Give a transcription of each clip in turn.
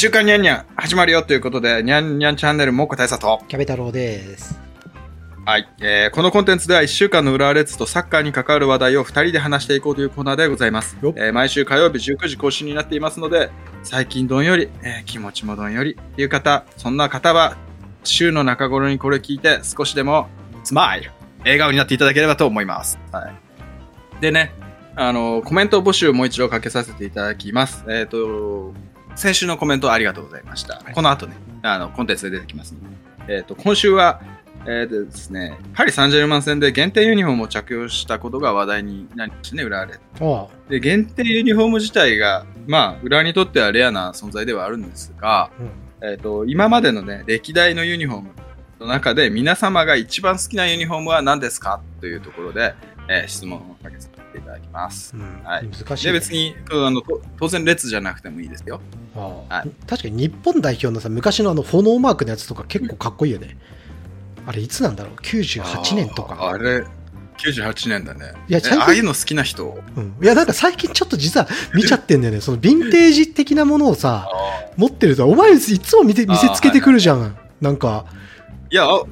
週刊ニャンニャン始まるよということで、ニャンニャンチャンネルもっこ大佐と。キャベ太郎です。はい、えーこのコンテンツでは1週間の浦和レッズとサッカーに関わる話題を2人で話していこうというコーナーでございます。えー毎週火曜日19時更新になっていますので、最近どんより、えー気持ちもどんよりっていう方、そんな方は、週の中頃にこれ聞いて少しでもスマイル笑顔になっていただければと思います。はい。でね、あの、コメント募集をもう一度かけさせていただきます。えっ、と、先週のコメントありがとうございました。はいこの後ね、あの、コンテンツで出てきますので。えっ、と、今週は、えーとですね、パリ・サンジェルマン戦で限定ユニフォームを着用したことが話題になりましたね、浦和レッズあで、限定ユニフォーム自体が、まあ、浦和にとってはレアな存在ではあるんですが、あ、うん。えっ、と、今までのね、歴代のユニフォームの中で、皆様が一番好きなユニフォームは何ですか？というところで、えー質問をかけさせていただきます。うんはい難しい、で、ね。別に、あの、と当然列じゃなくてもいいですよ。はい確かに日本代表のさ、昔のあの炎マークのやつとか結構かっこいいよね。あれいつなんだろう ?98 年とか。あれ、98年だね。えいやああいうの好きな人？うん。いや、なんか最近ちょっと実は見ちゃってんだよね。そのヴィンテージ的なものをさ、持ってると、お前いつも見て見せつけてくるじゃん。なんか、いや、あ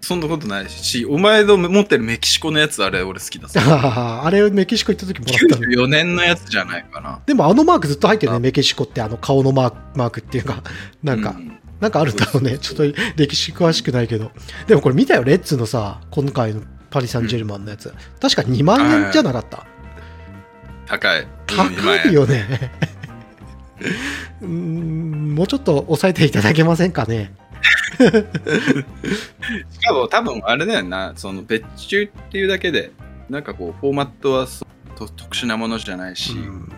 そんなことないし、お前の持ってるメキシコのやつ、あれ俺好きださ。あれメキシコ行った時もらったの。94年のやつじゃないかな。でもあのマークずっと入ってるね、あメキシコってあの顔のマークマークっていうか、なんか、うなんかあるんだろうね。ちょっと歴史詳しくないけど。でもこれ見たよ、レッツのさ、今回のパリ・サンジェルマンのやつ。確か2万円じゃなかった。高い。高いよね。うー ん、もうちょっと抑えていただけませんかね。しかも多分あれだよな、その別注っていうだけで、なんかこう、フォーマットはそと特殊なものじゃないし、うん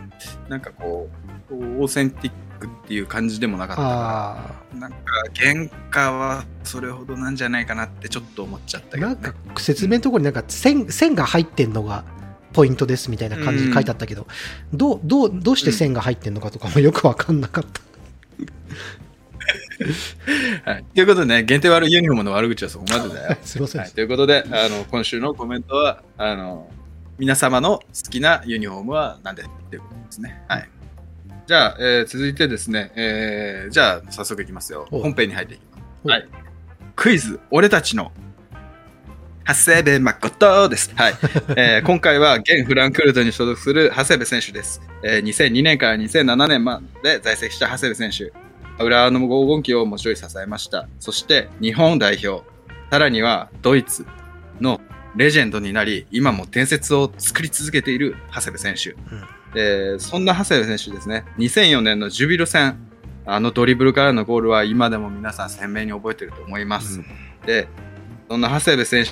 なんかこう、オーセンティックっていう感じでもなかったかあら、なんか原価はそれほどなんじゃないかなってちょっと思っちゃったあ、けど、ね。なんか説明のところになんか線線が入ってんのがポイントですみたいな感じで書いてあったけど、どうどうどうして線が入ってんのかとかもよくわかんなかった。はい。ということでね、限定悪いユニフォームの悪口はそこまでだよ。すいませんはい、。ということで、あの、今週のコメントは、あの、皆様の好きなユニフォームは何で？っていうことですね。はい。じゃあ、えー続いてですね、えーじゃあ、早速いきますよ。お本編に入っていきます。おはい。クイズ、俺たちの、長谷部誠です。はい。えー今回は現フランクフルトに所属する長谷部選手です。えー2002年から2007年まで在籍した長谷部選手。浦和の黄金期をもちろん支えました。そして日本代表、さらにはドイツのレジェンドになり、今も伝説を作り続けている長谷部選手。えーそんな長谷部選手ですね、2004年のジュビロ戦、あのドリブルからのゴールは今でも皆さん鮮明に覚えていると思います。で、そんな長谷部選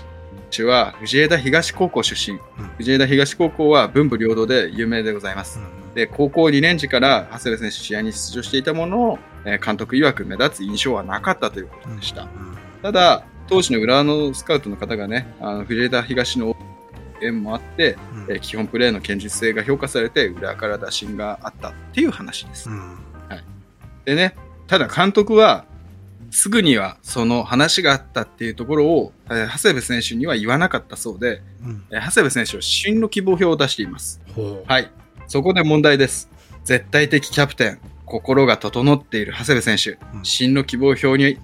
手は藤枝東高校出身。藤枝東高校は文武両道で有名でございます。で、高校2年時から長谷部選手試合に出場していたものの、えー監督曰く目立つ印象はなかったということでした。ただ、当時の浦和のスカウトの方がね、あの藤枝東の縁もあって、えー基本プレーの堅実性が評価されて、浦和から打診があったっていう話です。でね、ただ監督は、すぐにはその話があったっていうところを、えー長谷部選手には言わなかったそうで、えー長谷部選手は進路希望表を出しています。ほはい。そこで問題です。絶対的キャプテン、心が整っている長谷部選手、うん進路希望表に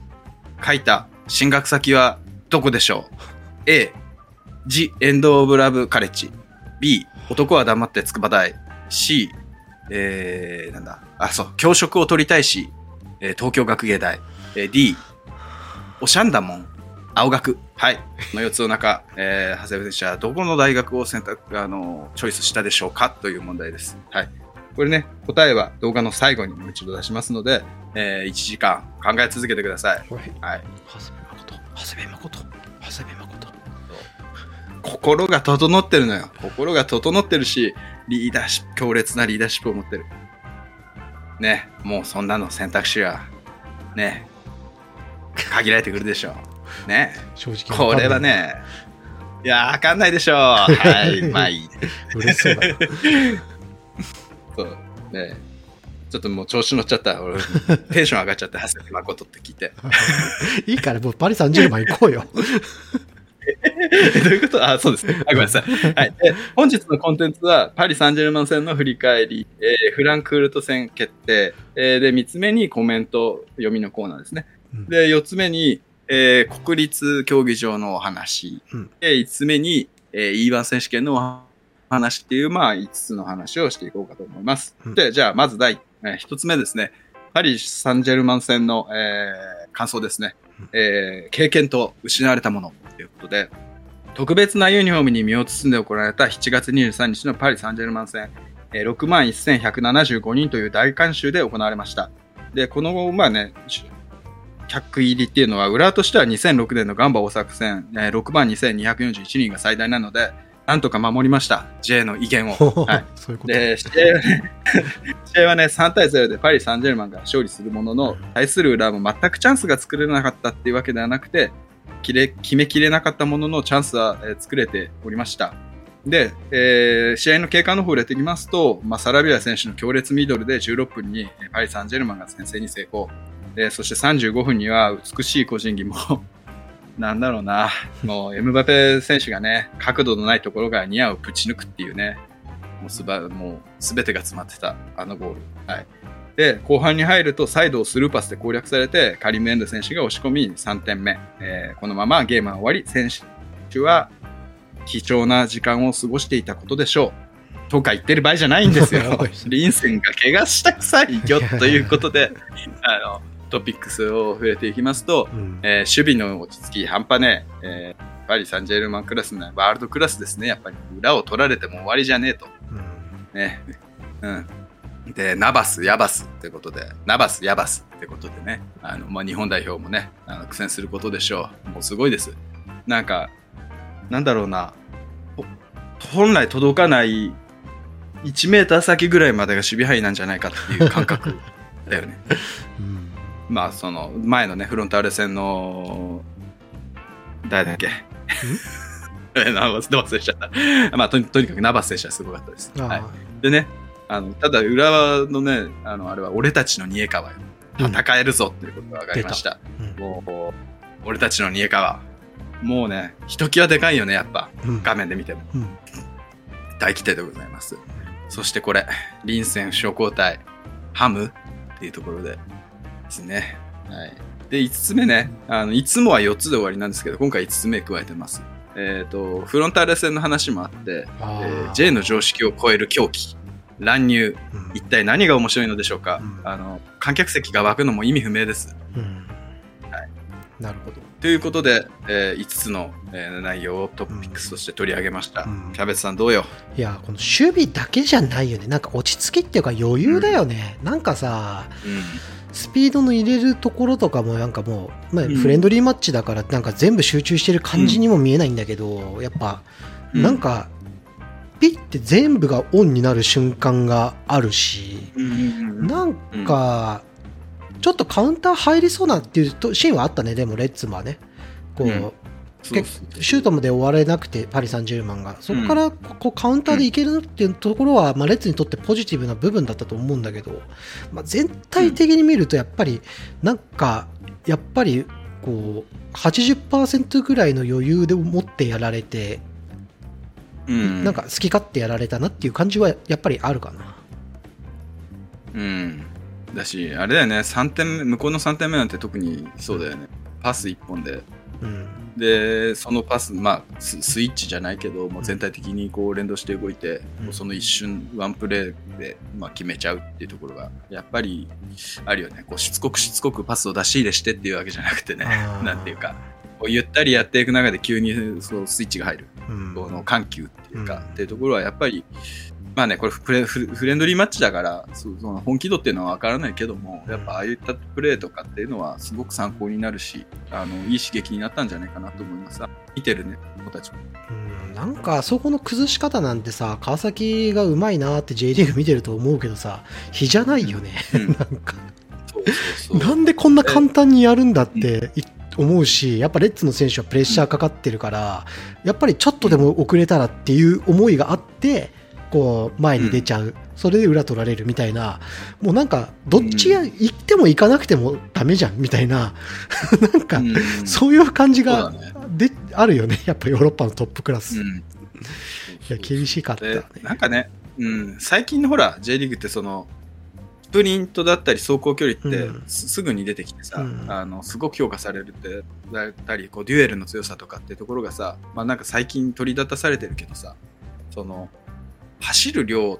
書いた進学先はどこでしょう ?A、ジ・エンド・オブ・ラブ・カレッジ。B、男は黙って筑波大。C、えー、なんだ？あ、そう、教職を取りたいし、えー東京学芸大。えー D、オシャンダモン。青学。はい。この4つの中、えー、長谷部選手はどこの大学を選択、あの、チョイスしたでしょうか？という問題です。はい。これね、答えは動画の最後にもう一度出しますので、えー1時間考え続けてください。う。はい。はい。長谷部誠。長谷部誠。長谷部誠。心が整ってるのよ。心が整ってるし、リーダーシップ、強烈なリーダーシップを持ってる。ね、もうそんなの選択肢は、ね、限られてくるでしょう。ね。正直これは。ね、いや、わかんないでしょう。はい、まあいい。嬉しそうだ。そう。ね。ちょっともう調子乗っちゃった。俺、テンション上がっちゃって、長谷部誠って聞いて。いいからもうパリ・サンジェルマン行こうよ。どういうこと？あ、そうですね。あ、ごめんなさい。はい。で本日のコンテンツは、パリ・サンジェルマン戦の振り返り、えーフランクフルト戦決定、えーで、3つ目にコメント読みのコーナーですね。うんで、4つ目に、えー国立競技場のお話。うんで、5つ目に、えー E1 選手権のお話っていう、まあ、5つの話をしていこうかと思います。うんで、じゃあ、まず第、え1つ目ですね。パリ・サンジェルマン戦の、えー感想ですね。えー経験と失われたものということで、特別なユニフォームに身を包んで行われた7月23日のパリ・サンジェルマン戦、えー6万1175人という大観衆で行われました。で、この、まあね、客入りっていうのは、浦和としては2006年のガンバ大阪戦、えー6万2241人が最大なので、なんとか守りました。J の威厳を。はい。そういうこと。で、試合はね、試合はね、3対0でパリ・サンジェルマンが勝利するものの、対する裏も全くチャンスが作れなかったっていうわけではなくて、決れ決めきれなかったもののチャンスは、えー作れておりました。で、えー試合の経過の方を入れていきますと、まあ、サラビア選手の強烈ミドルで16分にえーパリ・サンジェルマンが先制に成功。で、そして35分には美しい個人技も、なんだろうな、もうエムバペ選手がね、角度のないところがニアをぶち抜くっていうね、もうすば、もうすべてが詰まってた、あのゴール。はい。で、後半に入るとサイドをスルーパスで攻略されて、カリムエンド選手が押し込み3点目。えーこのままゲームは終わり、選手は貴重な時間を過ごしていたことでしょう。とか言ってる場合じゃないんですよ。リンセンが怪我したくさいよということで、あの、トピックスを触れていきますと、うんえー守備の落ち着き半端ねえ、えーパリ・サンジェルマンクラスのワールドクラスですね。やっぱり裏を取られても終わりじゃねえと。うんね。うん。で、ナバス、ヤバスってことで、ナバス、ヤバスってことでね、あの、まあ、日本代表もね、あの苦戦することでしょう。もうすごいです。なんか、なんだろうな、ほ本来届かない1メーター先ぐらいまでが守備範囲なんじゃないかっていう感覚だよね。うんまあ、その、前のね、フロンターレ戦の、誰だっけ？えナバス、忘れちゃった。まあ、とにとにかくナバス選手はすごかったです。はい。でね、あの、ただ、浦和のね、あの、あれは俺たちの煮え川よ。うん戦えるぞっていうことが分かりました。うんもう、俺たちの煮え川。もうね、ひときわでかいよね、やっぱ。うん画面で見ても。うん大規定でございます。そしてこれ、リンセン負傷交代、ハムっていうところでですね。はい。で、5つ目ね、あの、いつもは4つで終わりなんですけど、今回5つ目加えてます。えっ、と、フロンターレ戦の話もあって、えー J の常識を超える狂気、乱入、うん一体何が面白いのでしょうか、うんあの、観客席が湧くのも意味不明です。うんなるほど。ということで、え5つの、えー内容をトピックスとして取り上げました。うんキャベツさんどうよ？いや、この守備だけじゃないよね。なんか落ち着きっていうか余裕だよね。なんかさ、うん。スピードの入れるところとかもなんかもう、まあ、うん。フレンドリーマッチだからなんか全部集中してる感じにも見えないんだけど、やっぱうんなんかピッて全部がオンになる瞬間があるし、うん。なんかちょっとカウンター入りそうなっていうとシーンはあったね、でもレッツもね。こう、シュートまで終われなくて、パリ・サンジェルマンが、そこからこうカウンターでいけるっていうところは、まあ、レッツにとってポジティブな部分だったと思うんだけど、まあ、全体的に見ると、やっぱり、なんか、やっぱり、こう、80%ぐらいの余裕で持ってやられて、うん、なんか好き勝手やられたなっていう感じはやっぱりあるかな。うん。だし、あれだよね、3点目、向こうの3点目なんて特にそうだよね。パス1本で。うん。で、そのパス、まあ、ススイッチじゃないけど、もう全体的にこう連動して動いて、うん。その一瞬、ワンプレーで、まあ、決めちゃうっていうところが、やっぱりあるよね。こうしつこくしつこくパスを出し入れしてっていうわけじゃなくてね、なんていうか、こうゆったりやっていく中で急にそうスイッチが入る。うん。この緩急っていうか、うん。っていうところはやっぱり、まあね、これフレフレンドリーマッチだから、その本気度っていうのは分からないけども、やっぱああいったプレーとかっていうのはすごく参考になるし、あのいい刺激になったんじゃないかなと思います。見てるね、子たちも。うんなんかそこの崩し方なんてさ川崎がうまいなって J リーグ見てると思うけどさ比じゃないよね、うん なんか。なんでこんな簡単にやるんだってい思うしやっぱレッツの選手はプレッシャーかかってるからやっぱりちょっとでも遅れたらっていう思いがあってこう前に出ちゃう。それで裏取られるみたいな、もうなんか、どっちや、行っても行かなくてもダメじゃん。みたいな、なんか、うん。そういう感じがそうだね。で、あるよね、やっぱヨーロッパのトップクラス。いうん。や、厳しかったね。で。なんかね、うん、最近のほら J リーグってそのスプリントだったり走行距離ってすぐに出てきてさ、うん。あのすごく評価されるってだったりこうデュエルの強さとかってところがさ、まあ、なんか最近取り立たされてるけどさその走る量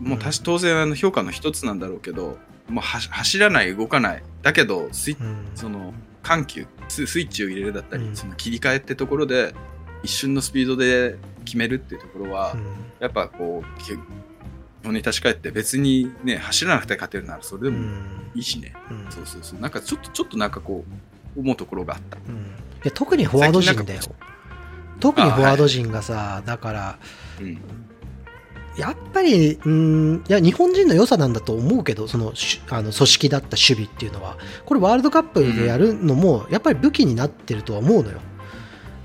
もたし当然あの評価の一つなんだろうけどもうは走らない動かない。だけどスイうん。その緩急ススイッチを入れるだったり、うん。その切り替えってところで一瞬のスピードで決めるっていうところは、うん。やっぱこう、基本に立ち返って別にね、走らなくて勝てるならそれでもうん。いいしね。うん。そうそうそう。なんかちょっと、ちょっとなんかこう、思うところがあった。うん。いや特にフォワード陣だよ。特にフォワード陣がさ、だからうん。やっぱりうんいや日本人の良さなんだと思うけどそのしあの組織だった守備っていうのは。これワールドカップでやるのもやっぱり武器になってるとは思うのよ。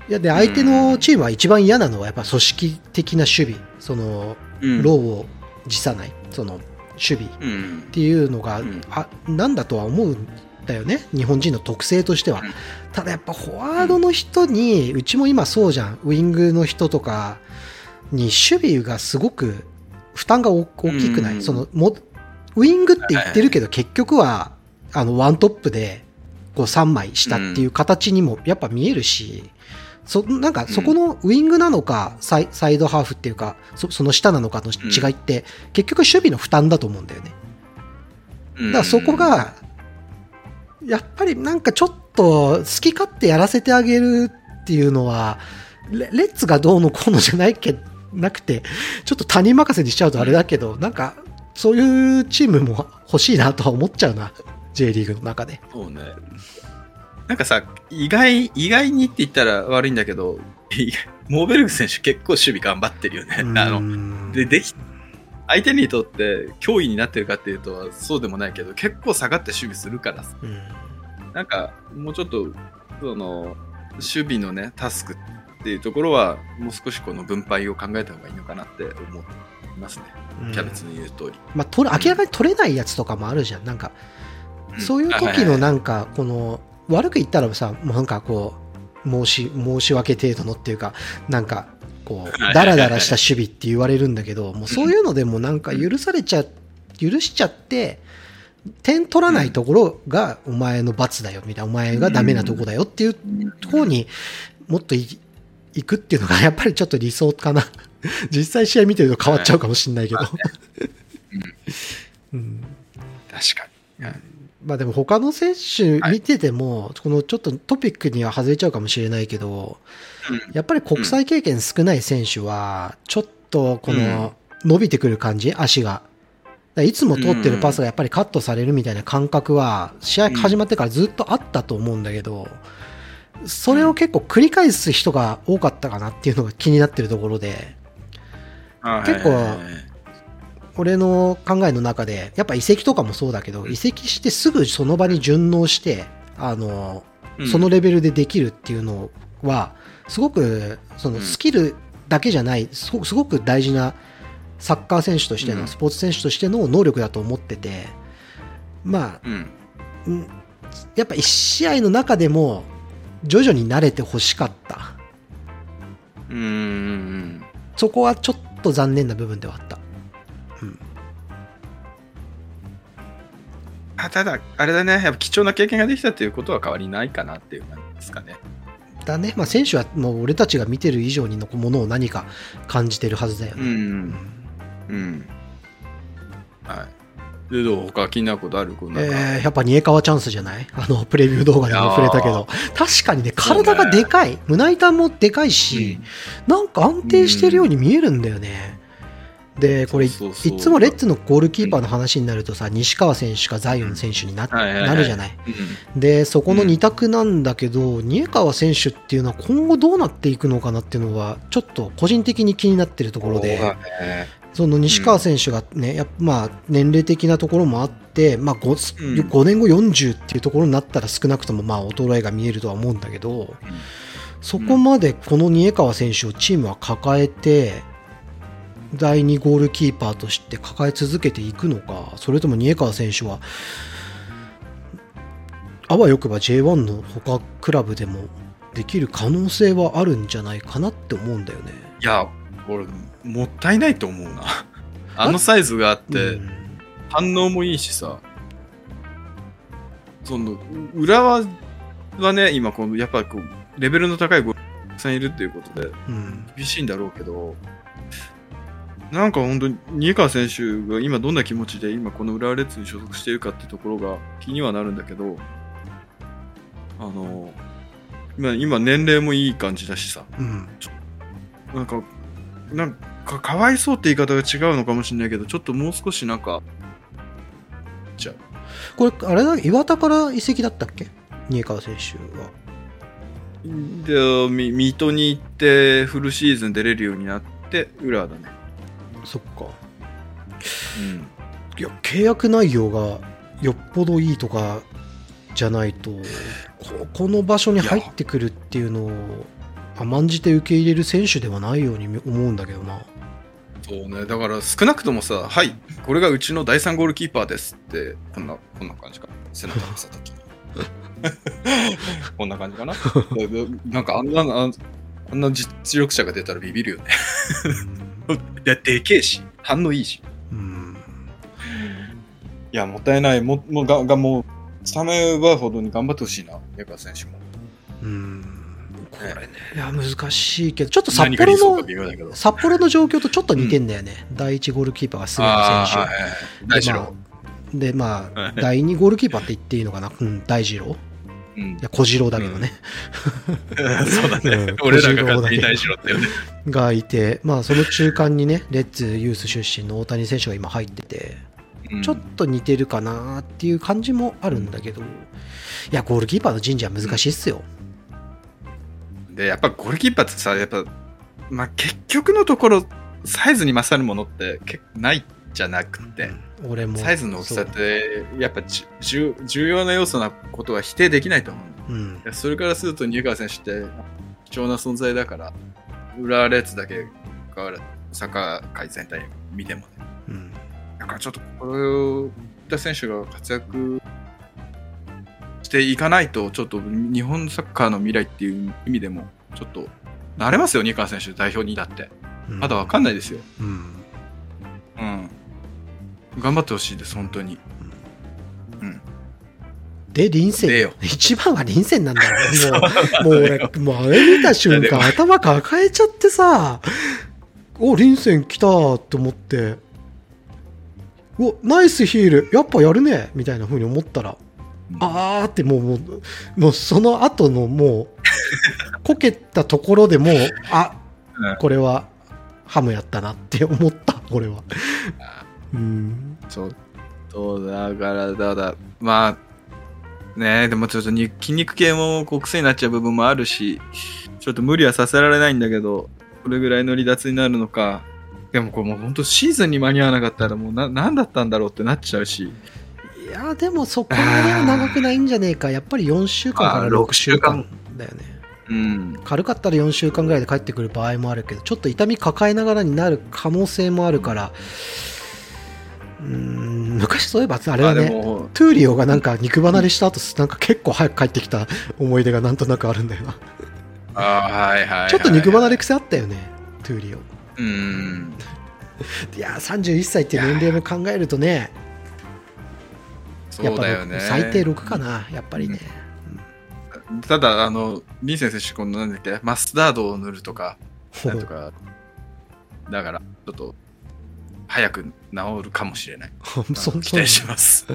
いやで相手のチームは一番嫌なのはやっぱ組織的な守備。そのうん。労を辞さない。その守備。っうん。ていうのが、うん。あなんだとは思うんだよね。日本人の特性としては、うん。ただやっぱフォワードの人に、うちも今そうじゃん。ウイングの人とかに守備がすごく負担が大大きくない、うん。そのもウイングって言ってるけど結局はあのワントップでこう3枚したっていう形にもやっぱ見えるし、そなんかそこのウイングなのかサイサイドハーフっていうかそその下なのかの違いって、結局守備の負担だと思うんだよね。だからそこが、やっぱりなんかちょっと好き勝手やらせてあげるっていうのは、レレッツがどうのこうのじゃないけなくて、ちょっと他人任せにしちゃうとあれだけど、なんかそういうチームも欲しいなとは思っちゃうな、J リーグの中で。そうね。なんかさ、意外、意外にって言ったら悪いんだけど、モーベルグ選手結構守備頑張ってるよね。あの、ので、でき、相手にとって脅威になってるかっていうとそうでもないけど、結構下がって守備するからさうんなんか、もうちょっと、その、守備のね、タスクっていうところは、もう少しこの分配を考えた方がいいのかなって思いますね。キャベツの言う通り。まあ、取れ明らかに取れないやつとかもあるじゃん。なんか、うんそういう時のなんか、この、悪く言ったらさ、もうなんかこう、申し、申し訳程度のっていうか、なんか、こう、ダラダラした守備って言われるんだけど、もうそういうのでもなんか許されちゃ、許しちゃって、点取らないところがお前の罰だよ、みたいな、お前がダメなとこだよっていう方にもっとい行くっていうのがやっぱりちょっと理想かな。実際試合見てると変わっちゃうかもしれないけど。うん確かに。まあでも他の選手見てても、このちょっとトピックには外れちゃうかもしれないけど、やっぱり国際経験少ない選手は、ちょっとこの伸びてくる感じ、足が。いつも通ってるパスがやっぱりカットされるみたいな感覚は、試合始まってからずっとあったと思うんだけど、それを結構繰り返す人が多かったかなっていうのが気になってるところで、あ結構俺の考えの中で、やっぱ移籍とかもそうだけど、移籍してすぐその場に順応して、あの、うん。そのレベルでできるっていうのは、すごく、そのうん。スキルだけじゃない、すごく大事なサッカー選手としての、うん。スポーツ選手としての能力だと思ってて、まあ、やっぱ一試合の中でも、徐々に慣れてほしかった。うんうんうん。そこはちょっと残念な部分ではあった。あただ、あれだね、やっぱ貴重な経験ができたっていうことは変わりないかなっていう感じですかね。だね、まあ、選手はもう俺たちが見てる以上にのものを何か感じてるはずだよね。うん。うん。はい。で、どう？他気になることある？こうなんかえー、やっぱ煮え川チャンスじゃない？あの、プレビュー動画でも触れたけど。確かにね、体がでかい。胸板もでかいし、なんか安定してるように見えるんだよね。で、これ、いつもレッツのゴールキーパーの話になるとさ、西川選手かザイオン選手にな,、なるじゃない？うん。で、そこの2択なんだけど、煮え川選手っていうのは今後どうなっていくのかなっていうのは、ちょっと個人的に気になってるところで。その西川選手がね、やっぱまあ年齢的なところもあって、まあ 5, うん5年後40っていうところになったら少なくともまあ衰えが見えるとは思うんだけど、そこまでこの新川選手をチームは抱えて、第2ゴールキーパーとして抱え続けていくのかそれとも新川選手はあわよくば J1 の他クラブでもできる可能性はあるんじゃないかなって思うんだよね。いや、俺、もったいないと思うな。あのサイズがあって、うん。反応もいいしさ、その、浦和はね、今、この、やっぱこう、レベルの高い子がたくさんいるっていうことで、うん。厳しいんだろうけど、なんか本当に、新川選手が今どんな気持ちで今この浦和レッズに所属しているかってところが気にはなるんだけど、あの、今、今年齢もいい感じだしさ、うん。なんか、なんか、かわいそうって言い方が違うのかもしれないけど、ちょっともう少しなんか、じゃこれあれだ岩田から移籍だったっけ？新川選手は。で、み水戸に行って、フルシーズン出れるようになって、浦和だね。そっかうん。いや契約内容がよっぽどいいとかじゃないとここの場所に入ってくるっていうのを甘んじて受け入れる選手ではないように思うんだけどな。そうね、だから少なくともさ、はい、これがうちの第3ゴールキーパーですって、こんな、こんな感じか。背中見せた時に。こんな感じかな。なんかあんな、あんな実力者が出たらビビるよね。いや、でけえし、反応いいし。うんいや、もったいない。も、もうが、がもう、スタメンはほどに頑張ってほしいな、江川選手も。うんこれね。いや難しいけどちょっと札幌の。札幌の状況とちょっと似てんだよね、第1ゴールキーパーが菅野選あーはいはいはい。大二郎。手でまあ、はい。第2ゴールキーパーって言っていいのかな、うん、大二郎。うん。いや小次郎だけどね、そうだね。うん。俺らが勝手に大二郎ってよね。がいて、まあ、その中間にねレッツユース出身の大谷選手が今入ってて、うん。ちょっと似てるかなっていう感じもあるんだけど、いや、ゴールキーパーの人事は難しいっすよ。で、やっぱゴールキーパーってさ、やっぱ、まあ、結局のところ、サイズに勝るものって結構ないじゃなくて、俺も。サイズの大きさって、やっぱじ重重要な要素なことは否定できないと思う。うんそれからすると、ニューカー選手って貴重な存在だから、浦和レッズだけ関わらず、サッカー界全体見てもね。うん。だからちょっとこれを、いった選手が活躍していかないと、ちょっと日本サッカーの未来っていう意味でも、ちょっと、なれますよ、ニカ選手、代表にだって。うんまだわかんないですよ。うん。うん。頑張ってほしいです、本当に。うん。で、臨戦。一番は臨戦なんだよ。もう、もう俺、もうあれ見た瞬間、頭抱えちゃってさ、お、臨戦来たと思って、お、ナイスヒール、やっぱやるね、みたいな風に思ったら、あーってもう、もう、もうその後のもう、こけたところでもう、あ、うんこれはハムやったなって思った、俺は。うん。そう。そうだから、だだ、まあ、ねでもちょっとに筋肉系もこう癖になっちゃう部分もあるし、ちょっと無理はさせられないんだけど、これぐらいの離脱になるのか、でもこれもう本当シーズンに間に合わなかったらもうな、何だったんだろうってなっちゃうし、いや、でもそこまでは長くないんじゃねえか。やっぱり4週間からあー6週間だよね。うん。軽かったら4週間ぐらいで帰ってくる場合もあるけど、ちょっと痛み抱えながらになる可能性もあるから、うーん、昔そういえばあれまはね、トゥーリオがなんか肉離れした後、なんか結構早く帰ってきた思い出がなんとなくあるんだよな。あーはいはいはい。ちょっと肉離れ癖あったよね、トゥーリオ。うん。いやー、31歳っていう年齢も考えるとね、やっぱそうだよね。最低6かな、やっぱりね。ただ、あの、リンセン選手、このなんだっけ、マスタードを塗るとか、なんとか、だから、ちょっと、早く治るかもしれない。そん期待してます。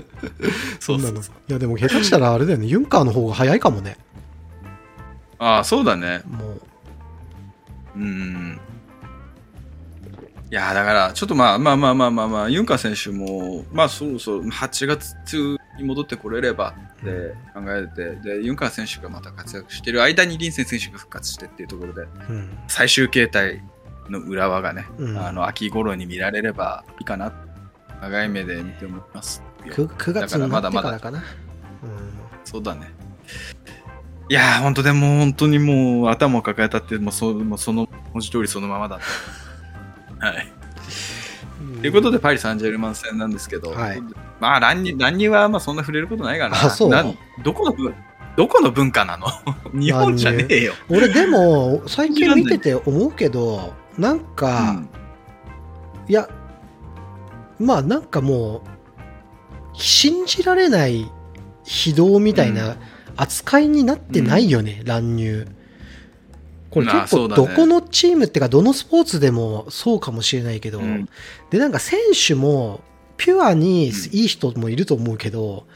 そなの。い。や、でも下手したらあれだよね、ユンカーの方が早いかもね。ああ、そうだね。もう。うん。いやーだから、ちょっとまあまあまあまあまあまあ、ユンカー選手も、まあそろそろ8月中に戻ってこれればって考えて、で、ユンカー選手がまた活躍してる間にリンセン選手が復活してっていうところで、うん。最終形態の裏輪がね、うんあの、秋頃に見られればいいかな。長い目で見て思います。9, 9月になってからかな。そうだね。いやー、本当でも本当にもう頭を抱えたって、もうそもうその文字通りそのままだった。はい。ということで、パリ・サンジェルマン戦なんですけど、はい。まあ乱入、乱入はまあそんな触れることないかな。あそう。なんどこの文どこの文化なの？日本じゃねえよ。俺でも最近見てて思うけどなんうか、ん。いやまあなんかもう信じられない非道みたいな扱いになってないよね、乱入これまあ結構どこのチームっていうかどのスポーツでもそうかもしれないけど、うん。でなんか選手もピュアにうん。いい人もいると思うけど、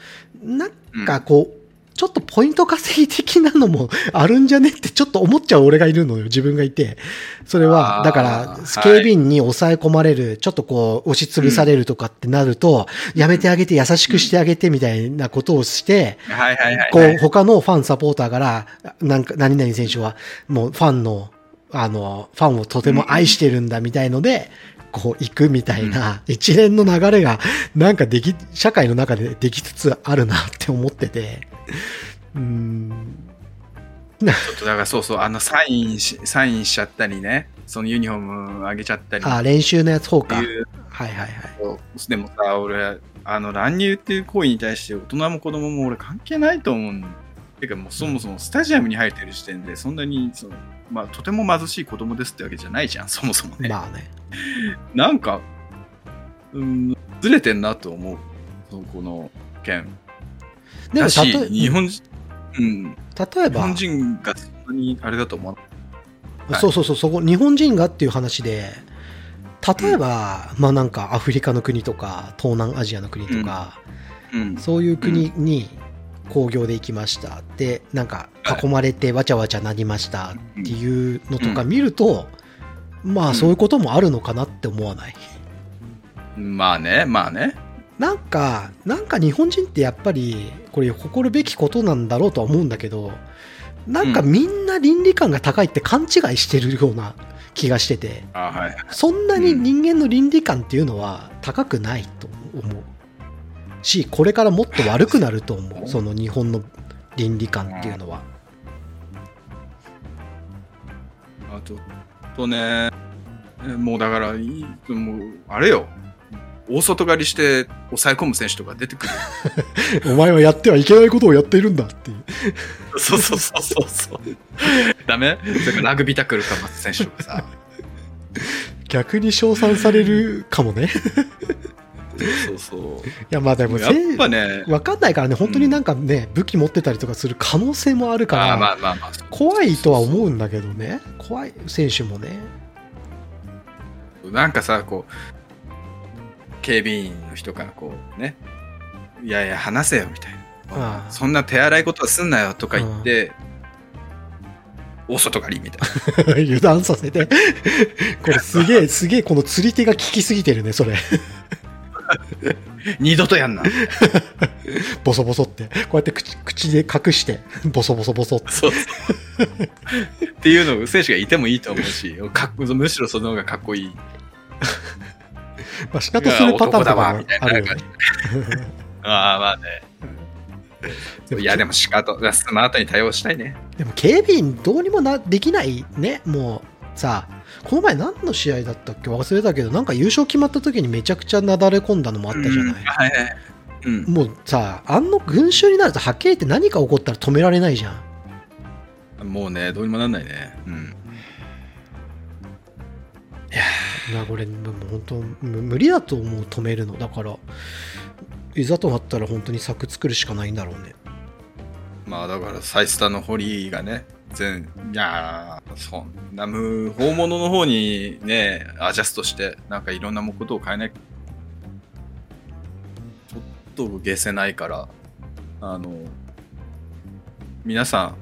なんかこうちょっとポイント稼ぎ的なのもあるんじゃねってちょっと思っちゃう俺がいるのよ、自分がいて。それは、だから、警備員に抑え込まれる、ちょっとこう、押しつぶされるとかってなると、やめてあげて、優しくしてあげてみたいなことをして、はいはいはい、こう、はい。他のファンサポーターから、なんか、何々選手は、もうファンの、あの、ファンをとても愛してるんだみたいので、こう、行くみたいな、一連の流れが、なんかでき、社会の中でできつつあるなって思ってて、うーん、ちょっとだからそうそう、あのサインし、サインしちゃったりね、そのユニフォームあげちゃったりあ、練習のやつ、そうか。はいはいはい。でもさ、俺、あの乱入っていう行為に対して大人も子供も俺関係ないと思うんだ。てかもうそもそもスタジアムに入ってる時点でそんなにその、まあ、とても貧しい子供ですってわけじゃないじゃん、そもそもね。まあね。なんか、うん、ずれてんなと思う、そのこの件。でも、だし、たと日本人、うん、例えば。日本、人がそんなにあれだと思う。はい。そうそうそう、そこ、日本人がっていう話で、例えば、まあなんかアフリカの国とか、東南アジアの国とか、うん、そういう国に興行で行きました。で、なんか囲まれてわちゃわちゃなりましたっていうのとか見ると、まあそういうこともあるのかなって思わない？まあね、まあね。なんか、なんか日本人ってやっぱり、これ誇るべきことなんだろうとは思うんだけど、なんかみんな倫理観が高いって勘違いしてるような気がしてて、あはい。そんなに人間の倫理観っていうのは高くないと思う。し、これからもっと悪くなると思う。その日本の倫理観っていうのは。あと、とね、えもうだから、もう、あれよ。大外刈りして抑え込む選手とか出てくる。お前はやってはいけないことをやっているんだっていう。そうそうそうそうそう。ダメ？それからラグビータックルかます選手とかさ。逆に称賛されるかもね。そうそういや、まあでも、やっぱね、わかんないからね、本当になんかね、武器持ってたりとかする可能性もあるから。怖いとは思うんだけどね。怖い選手もね。なんかさ、こう、警備員の人からこうね、いやいや、話せよみたいな。そんな手荒いことはすんなよとか言って、大外刈りみたいな。油断させて。これすげえ、すげえこの釣り手が効きすぎてるね、それ。二度とやんな。ボソボソって。こうやって口口で隠して、ボソボソボソって。そうそう。っていうの選手がいてもいいと思うし、かっむしろその方がかっこいい。まあ、仕方するパターンとかも男だわみたいなあるよね。ああ、まあね。いや、でも仕方、スマートに対応したいね。でも警備員どうにもなできないね、もうさ、この前何の試合だったっけ？忘れたけど、なんか優勝決まった時にめちゃくちゃなだれ込んだのもあったじゃない。うんはいはい。うん。もうさ、あんの群衆になるとはっきり言って何か起こったら止められないじゃん。もうね、どうにもなんないね。うん。まあこれ、もう本当む無理だと思う、止めるの。だから、いざとなったら本当に策作るしかないんだろうね。まあだから、サイスタの堀がね、全、いやー、そんな無、大物の方にね、アジャストして、なんかいろんなことを変えない。ちょっと下せないから、あの、皆さ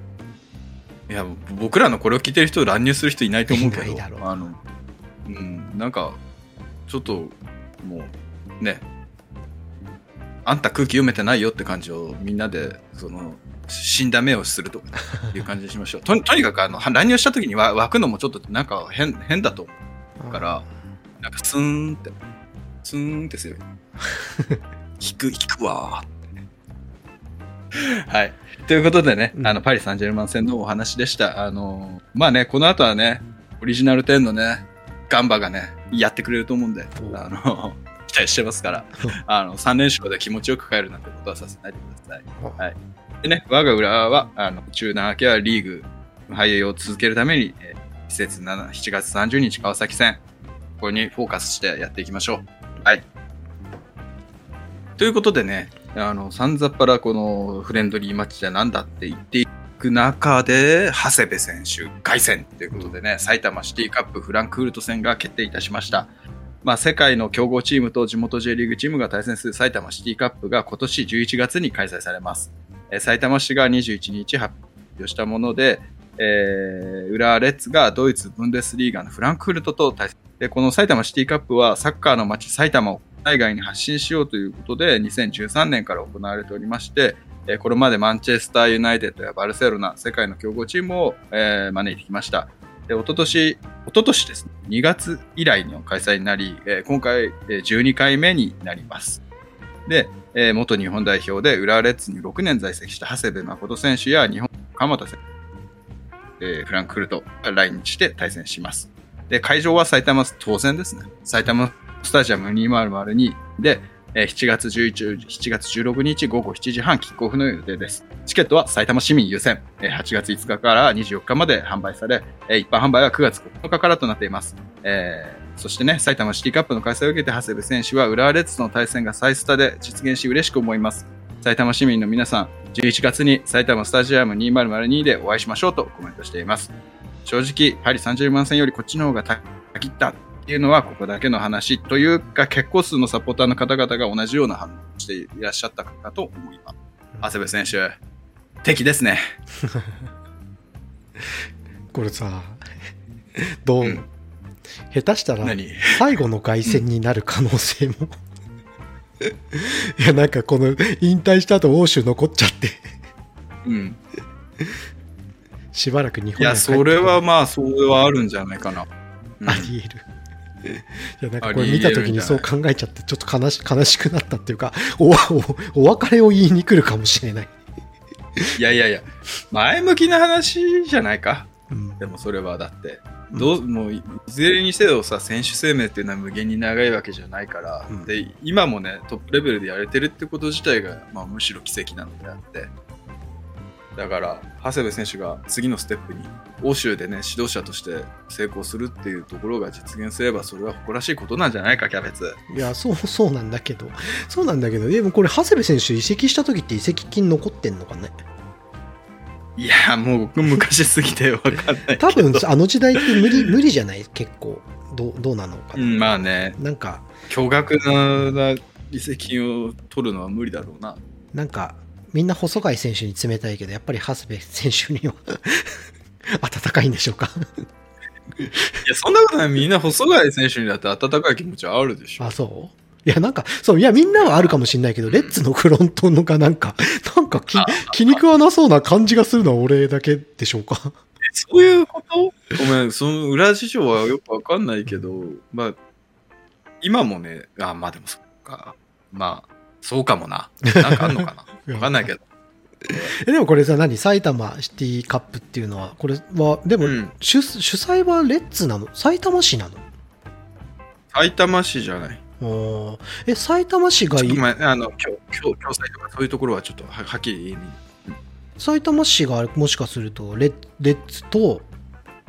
ん、いや、僕らのこれを聞いてる人、乱入する人いないと思うけど、あの、うん、なんか、ちょっと、もう、ね、あんた空気読めてないよって感じをみんなで、その、死んだ目をするとかいう感じにしましょう。ととにかく、あの、乱入した時にわ湧くのもちょっとなんか変、変だと思うから、なんかスーンって、スーンってする。引く、引くわーって。はい。ということでね、うんあの、パリ・サンジェルマン戦のお話でした。あの、まあね、この後はね、オリジナル10のね、ガンバがね、やってくれると思うんで、おあの、期待してますから、あの、3連勝で気持ちよく帰るなんてことはさせないでください。あはい。でね、我が浦和は、あの、中断明けはリーグ、繁栄を続けるために、えー施設7 7月30日川崎戦、ここにフォーカスしてやっていきましょう。はい。ということでね、あの、さんざっぱらこのフレンドリーマッチじゃなんだって言っていく中で、長谷部選手、凱旋ということでね、埼玉シティカップフランクフルト戦が決定いたしました。まあ、世界の強豪チームと地元 J リーグチームが対戦する埼玉シティカップが今年11月に開催されます。えー埼玉市が21日発表したもので、えー、浦和レッズがドイツブンデスリーガのフランクフルトと対戦。で、この埼玉シティカップはサッカーの街埼玉を海外に発信しようということで2013年から行われておりまして、えこれまでマンチェスターユナイテッドやバルセロナ、世界の強豪チームを、え招いてきました。で、一昨年、一昨年ですね、2月以来の開催になり、え今回、えー12回目になります。で、え元日本代表で浦和レッズに6年在籍した長谷部誠選手や日本鎌田選手、えフランクフルトが来日して対戦します。で、会場は埼玉、当然ですね。埼玉スタジアム2002で、え7月11 7月16日午後7時半キックオフの予定です。チケットは埼玉市民優先、え8月5日から24日まで販売され、え一般販売は9月9日からとなっています。えーそしてね、埼玉シティカップの開催を受けて、長谷部選手は浦和レッズの対戦が再スタで実現し嬉しく思います。埼玉市民の皆さん、11月に埼玉スタジアム2002でお会いしましょうとコメントしています。正直、パリ30万戦よりこっちの方がたきったっていうのはここだけの話というか、結構数のサポーターの方々が同じような反応をしていらっしゃったかと思います。長谷部選手、敵ですね。これさ、どう、うん下手したら何？最後の凱旋になる可能性も。いや、なんかこの引退した後欧州残っちゃって、うん。しばらく日本いや、に帰ってこそれはまあ、それはあるんじゃないかな。うんあり得る。いやなんかこれ見た時にそう考えちゃってちょっと悲し悲しくなったっていうか おおお別れを言いに来るかもしれない、いやいやいや、前向きな話じゃないか。うん。でもそれはだって、どうもういずれにせよさ、選手生命っていうのは無限に長いわけじゃないから、うん。で今もね、トップレベルでやれてるってこと自体が、まあ、むしろ奇跡なのであって、だから、長谷部選手が次のステップに、欧州でね、指導者として成功するっていうところが実現すれば、それは誇らしいことなんじゃないか、キャベツ。いやそうそうなんだけど。そうなんだけど。でもこれ長谷部選手移籍した時って移籍金残ってんのかね？いや、もう僕昔すぎてわかんない。多分あの時代って無理無理じゃない？結構。どうどうなのかな、うん、まあね、なんか。巨額な移籍を取るのは無理だろうな。なんかみんな細貝選手に冷たいけどやっぱり長谷部選手には 温かいんでしょうか？いや、そんなことない。みんな細貝選手にだって温かい気持ちはあるでしょ。あ、そう？いや、なんか、そう、いや、みんなはあるかもしれないけど、レッツのフロントのがなんか、なんか気気に食わなそうな感じがするのは俺だけでしょうか？そういうこと？ごめん、その裏事情はよくわかんないけど、まあ、今もね、あ、まあでもそっか。まあ、そうかもな。なんかあんのかな。わかんないけど。え、でもこれさ、何？埼玉シティカップっていうのは、これは、でも、うん。主主催はレッツなの？埼玉市なの？埼玉市じゃない。あー。え、埼玉市がいちょっとごめん、あの、共共共済とかそういうところはちょっとははっきり。埼玉市がもしかするとレッ、レッツと、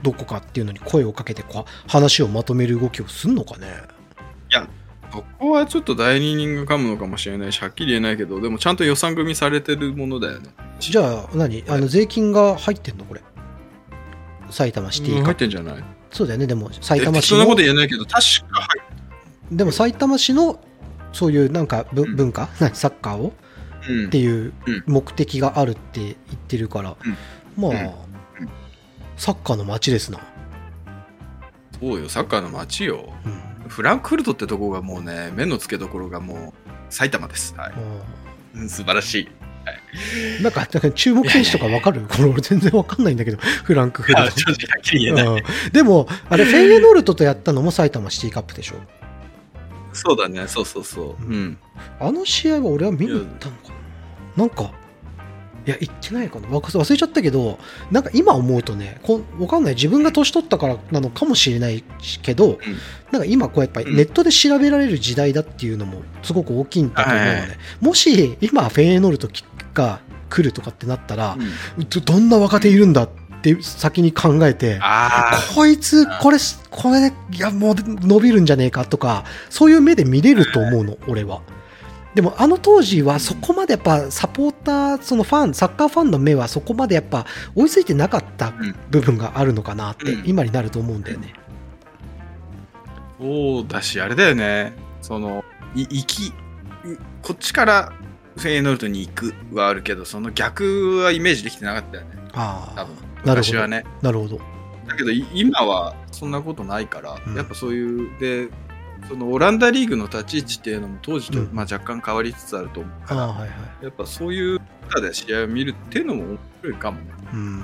どこかっていうのに声をかけてこう話をまとめる動きをすんのかね？ここはちょっと代理人が噛むのかもしれないし、はっきり言えないけど、でもちゃんと予算組みされてるものだよね。じゃあ何あの税金が入ってんのこれ。埼玉シティ入ってんじゃない？そうだよね。でも埼え玉市の適当なこと言えないけど、確か入っでも埼玉市のそういうなんかぶうん。文化、何？サッカーを？うん。っていううん。目的があるって言ってるから、まあ、サッカーの街ですな、そうよ、サッカーの街よ。うんフランクフルトってとこがもうね、目の付けどころがもう埼玉です。はい。うん素晴らしい。うんなんかなんか注目選手とかわかる？これ俺全然わかんないんだけどフランクフルあ正直はっきり言えない。でもあれ フェイエノルトとやったのも埼玉シティカップでしょ？そうだね、そうそうそう。うん。あの試合は俺は見に行ったのかな？なんかいや、言ってないかな。忘れちゃったけど、なんか今思うとね、こんわかんない。自分が年取ったからなのかもしれないけど、なんか今こうやっぱりネットで調べられる時代だっていうのもすごく大きいんだと思うので、もし今フェーノルトが来るとかってなったらう、んどどんな若手いるんだって先に考えて、あこいつ、これ、これで、いや、もう伸びるんじゃねえかとか、そういう目で見れると思うの、俺は。でも、あの当時はそこまでやっぱサポーター、そのファン、サッカーファンの目はそこまでやっぱ追いついてなかったうん部分があるのかなってうん、今になると思うんだよね。そうだし、あれだよね。その、い行き、こっちからフェイノルトに行くはあるけど、その逆はイメージできてなかったよね。ああ多分、なるほど。昔はね。なるほど。だけどい今はそんなことないから、うんやっぱそういう、で、そのオランダリーグの立ち位置っていうのも当時と、うんまあ、若干変わりつつあると思うから、ああ、はいはい。やっぱそういう中で試合を見るっていうのも面白いかもね。うん。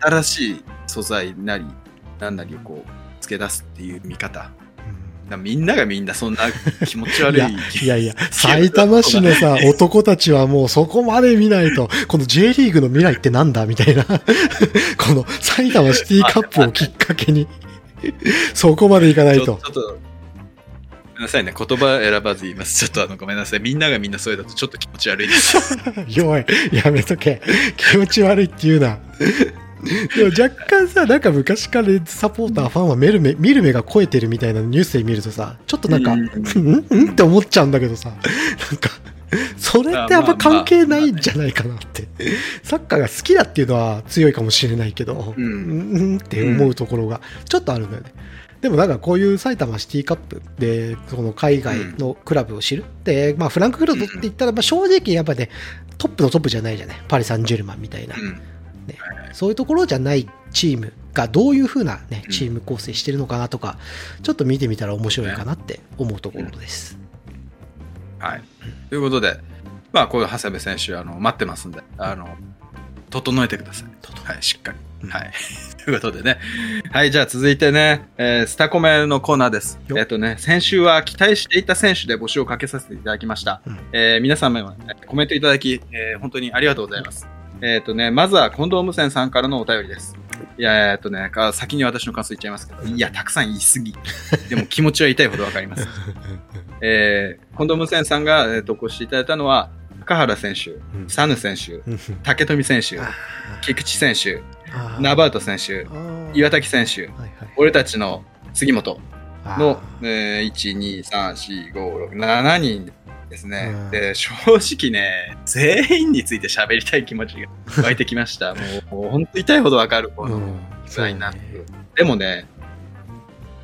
新しい素材なり、なんなりをこう、付け出すっていう見方。だからみんながみんなそんな気持ち悪い。いやいや、埼玉市のさ、男たちはもうそこまで見ないと、この J リーグの未来ってなんだみたいな、この埼玉シティカップをきっかけに、そこまでいかないとちょち。ょっと、ごめんなさいね。言葉選ばず言います。ちょっとあの、ごめんなさい。みんながみんなそれだとちょっと気持ち悪いです。弱い。やめとけ。気持ち悪いって言うな。でも若干さ、なんか昔からレッズサポーター、ファンは見る目見る目が超えてるみたいなニュースで見るとさ、ちょっとなんか、ううん？んうん？って思っちゃうんだけどさ、なんか、それってあんま関係ないんじゃないかなって。サッカーが好きだっていうのは強いかもしれないけど、ううんん、うん？って思うところがちょっとあるんだよね。でもなんかこういう埼玉シティカップで、その海外のクラブを知る。で、まあフランクフルトって言ったら、まあ正直やっぱね、トップのトップじゃないじゃない。パリ・サンジェルマンみたいな。うん。そういうところじゃないチームがどういう風なねう、んチーム構成してるのかなとか、ちょっと見てみたら面白いかなって思うところです。はい。ということで、まあ、こういう長谷部選手、あの、待ってますんで、あの、整えてください。はい、しっかり。はい。ということでね。はい、じゃあ続いてね、えースタコメのコーナーです。よえっ、とね、先週は期待していた選手で募集をかけさせていただきました。うんえー皆様は、ね、コメントいただき、えー本当にありがとうございます。えっ、とね、まずは近藤無線さんからのお便りです。いや、えっ、とね、か先に私の感想言っちゃいますけど、いや、たくさん言いすぎ。でも気持ちは痛いほどわかります。えー、近藤無線さんが、えー、投稿していただいたのは、高原選手、うん。サヌ選手、うん。竹富選手、あ菊池選手、あナバート選手、岩滝選手、はいはい。俺たちの杉本の、えー、1、2、3、4、5、6、7人ですね。うん。で、正直ね、全員について喋りたい気持ちが湧いてきました。もう、本当痛いほどわかる、このうん。ラインナップ。でもね、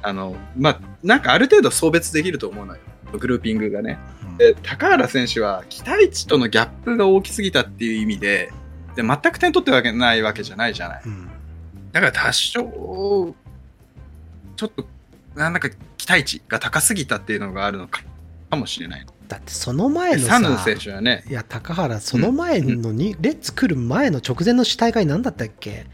あの、まあ、なんかある程度送別できると思うのよ。グルーピングがね。で、高原選手は期待値とのギャップが大きすぎたっていう意味で、で、全く点取ってるわけないわけじゃないじゃない。うんだから多少、ちょっと、なんだか期待値が高すぎたっていうのがあるのかかもしれない。だってその前のサヌさ選手はね、いや高原その前のに、レッツ来る前の直前の大会何だったっけ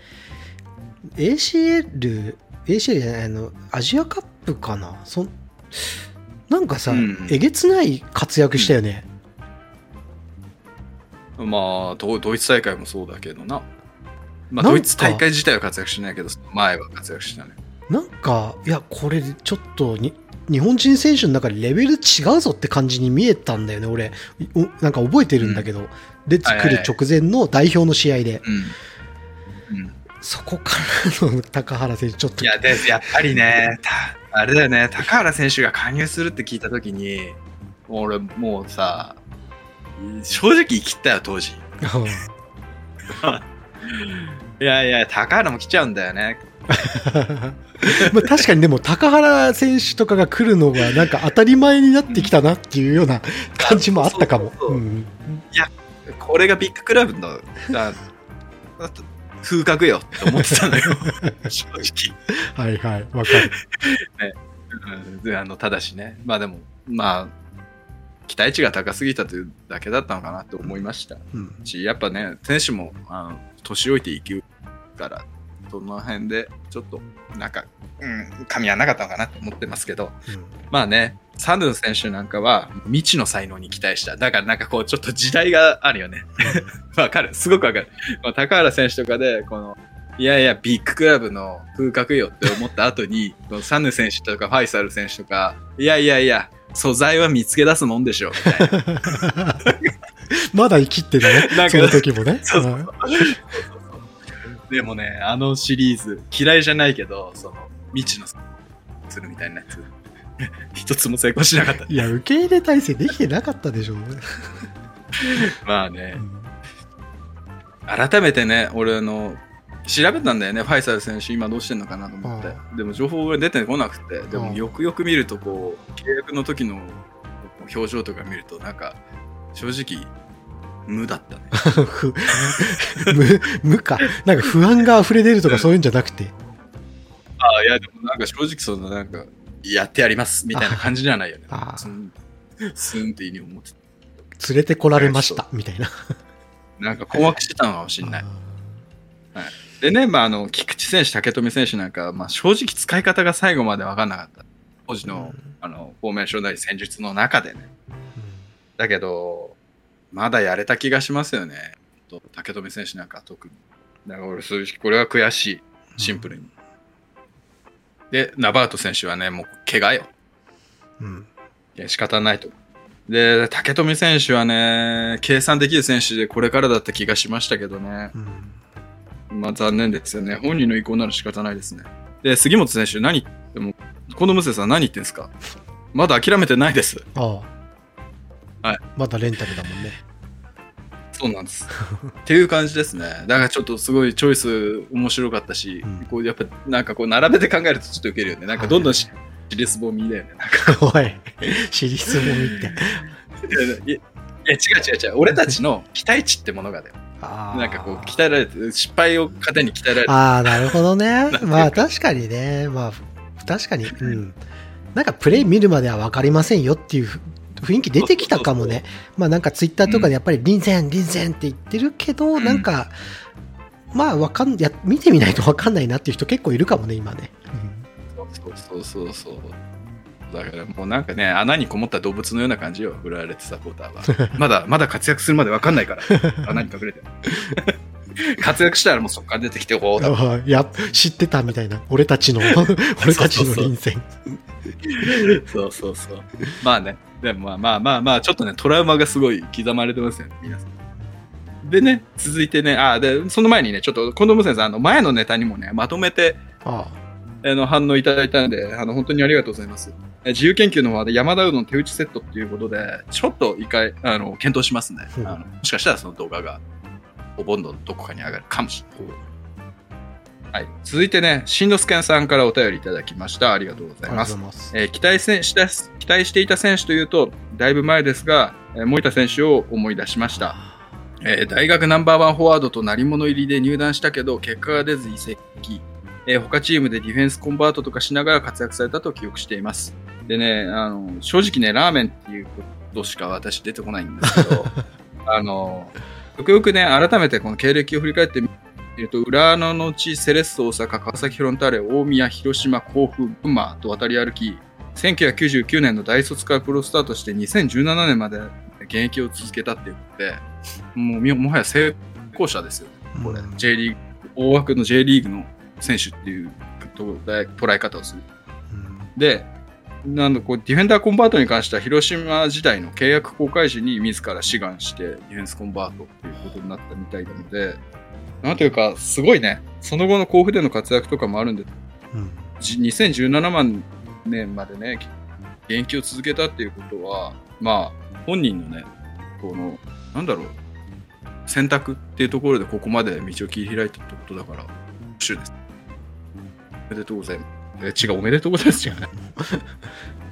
？ACL ACL じゃないあのアジアカップかな？そなんかさ、うん。えげつない活躍したよね、まあド、ドイツ大会もそうだけどな。まあ、ドイツ大会自体は活躍しないけど、前は活躍したね。なんかいやこれちょっとに日本人選手の中でレベル違うぞって感じに見えたんだよね俺。おなんか覚えてるんだけど、レッツ来る直前の代表の試合で、うん。うん。そこからの高原選手ちょっといや、で、やっぱりね、たあれだよね、高原選手が加入するって聞いたときに、俺もうさ、正直生きったよ、当時。いやいや、高原も来ちゃうんだよね。まあ確かにでも高原選手とかが来るのがなんか当たり前になってきたなっていうような感じもあったかも。そうそうそううんこれがビッグクラブの 風格よって思ってたのよ、正直。はいはい、わかる。うん。であのただしね、まあでも、まあ、期待値が高すぎたというだけだったのかなと思いました。うん。し、やっぱね、選手もあの年老いていくから、その辺でちょっと、なんか、うん、噛み合わなかったのかなと思ってますけど、まあね、サヌ選手なんかは未知の才能に期待した。だからなんかこうちょっと時代があるよね。わかる。すごくわかる。高原選手とかで、この、いやいや、ビッグクラブの風格よって思った後に、サヌ選手とかファイサル選手とか、いやいやいや、素材は見つけ出すもんでしょ、みたいな。まだ生きってたねなんかその時もねそうそうそうでもね、あのシリーズ、嫌いじゃないけど、その、未知のするみたいなやつ、一つも成功しなかった。いや受け入れ体制できてなかったでしょうね、まあねう、ん改めてね、俺あの、調べたんだよね、ファイサル選手、今どうしてんのかなと思って。でも情報が出てこなくて、でうんもよくよく見ると、こう、契約の時の表情とか見ると、なんか、正直、無だったね。ふ 無無かなんか不安が溢れ出るとかそういうんじゃなくてああ、いや、でもなんか正直その、なんか、やってやります、みたいな感じじゃないよね。スン、スンって意味を持ってた連れてこられましたみたいななんか困惑してたのかもしれない。でね、まあ、あの、菊池選手、竹富選手なんか、まあ、正直使い方が最後まで分かんなかった。当時の、あの、フォーメーションなり戦術の中でね。だけど、まだやれた気がしますよね。と竹富選手なんか特に。だから俺、これは悔しい。シンプルに。で、ナバート選手はね、もう怪我よ。うんいや仕方ないと。で、竹富選手はね、計算できる選手でこれからだった気がしましたけどね。うんまあ残念ですよね。本人の意向なら仕方ないですね。で、杉本選手、何、でも、このムセさん何言ってんすか？まだ諦めてないです。ああはいまだレンタルだもんねそうなんです。っていう感じですね。だからちょっとすごいチョイス面白かったし、うんこうやっぱなんかこう並べて考えるとちょっとウケるよね。なんかどんどんし、シリスボミだよね。なんか怖い尻質問見ていや違う違う違う。俺たちの期待値ってものがだよ。なんかこう鍛えられて、失敗を糧に鍛えられて、ああ、なるほどね。まあ確かにね。まあ、確かに。うん。なんかプレイ見るまでは分かりませんよっていうふ雰囲気出てきたかもね。まあなんかツイッターとかでやっぱり臨戦、臨戦って言ってるけど、んなんか、まあわかん、や、見てみないと分かんないなっていう人結構いるかもね、今ね。そうそうそうそう。だからもうなんかね、穴にこもった動物のような感じよ、フラーレッツサポーターは。まだ、まだ活躍するまで分かんないから、穴に隠れて。活躍したらもうそこから出てきて、おおや、知ってたみたいな。俺たちの、俺たちの臨戦。そうそうそう。まあね、でもまあまあまあまあ、ちょっとね、トラウマがすごい刻まれてますよね、皆さん。でね、続いてね、あで、その前にね、ちょっと、近藤無線さん、あの、前のネタにもね、まとめて、ああの反応いただいたんで、あの本当にありがとうございます。え自由研究の方で山田うどん手打ちセットっていうことで、ちょっと一回あの検討しますね。うんあのもしかしたらその動画がお盆のどこかに上がるかもしれない。はい、続いてね、しんのすけんさんからお便りいただきました。ありがとうございます。ます。えー期待せした期待していた選手というと、だいぶ前ですが、えー森田選手を思い出しました。えー大学ナンバーワンフォワードと鳴り物入りで入団したけど、結果が出ず移籍。えー他チームでディフェンスコンバートとかしながら活躍されたと記憶しています。でね、あの、正直ね、ラーメンっていうことしか私出てこないんですけど、あの、よくよくね、改めてこの経歴を振り返ってみると、浦和の後、セレッソ大阪、川崎フロンターレ、大宮、広島、甲府、群馬と渡り歩き、1999年の大卒からプロスタートして2017年まで現役を続けたっていうことで、もうみもはや成功者ですよね。これ、うん J リーグ、大枠の J リーグの選手っていう捉え方をする。うんで、なんだこうディフェンダーコンバートに関しては、広島時代の契約公開時に自ら志願して、ディフェンスコンバートっていうことになったみたいなので、なんというか、すごいね、その後の甲府での活躍とかもあるんで、うんじ2017万年までね、現役を続けたっていうことは、まあ、本人のね、この、なんだろう、選択っていうところでここまで道を切り開いたってことだから、拍手です。おめでとうございます。え違う、おめでとうございます。違うね。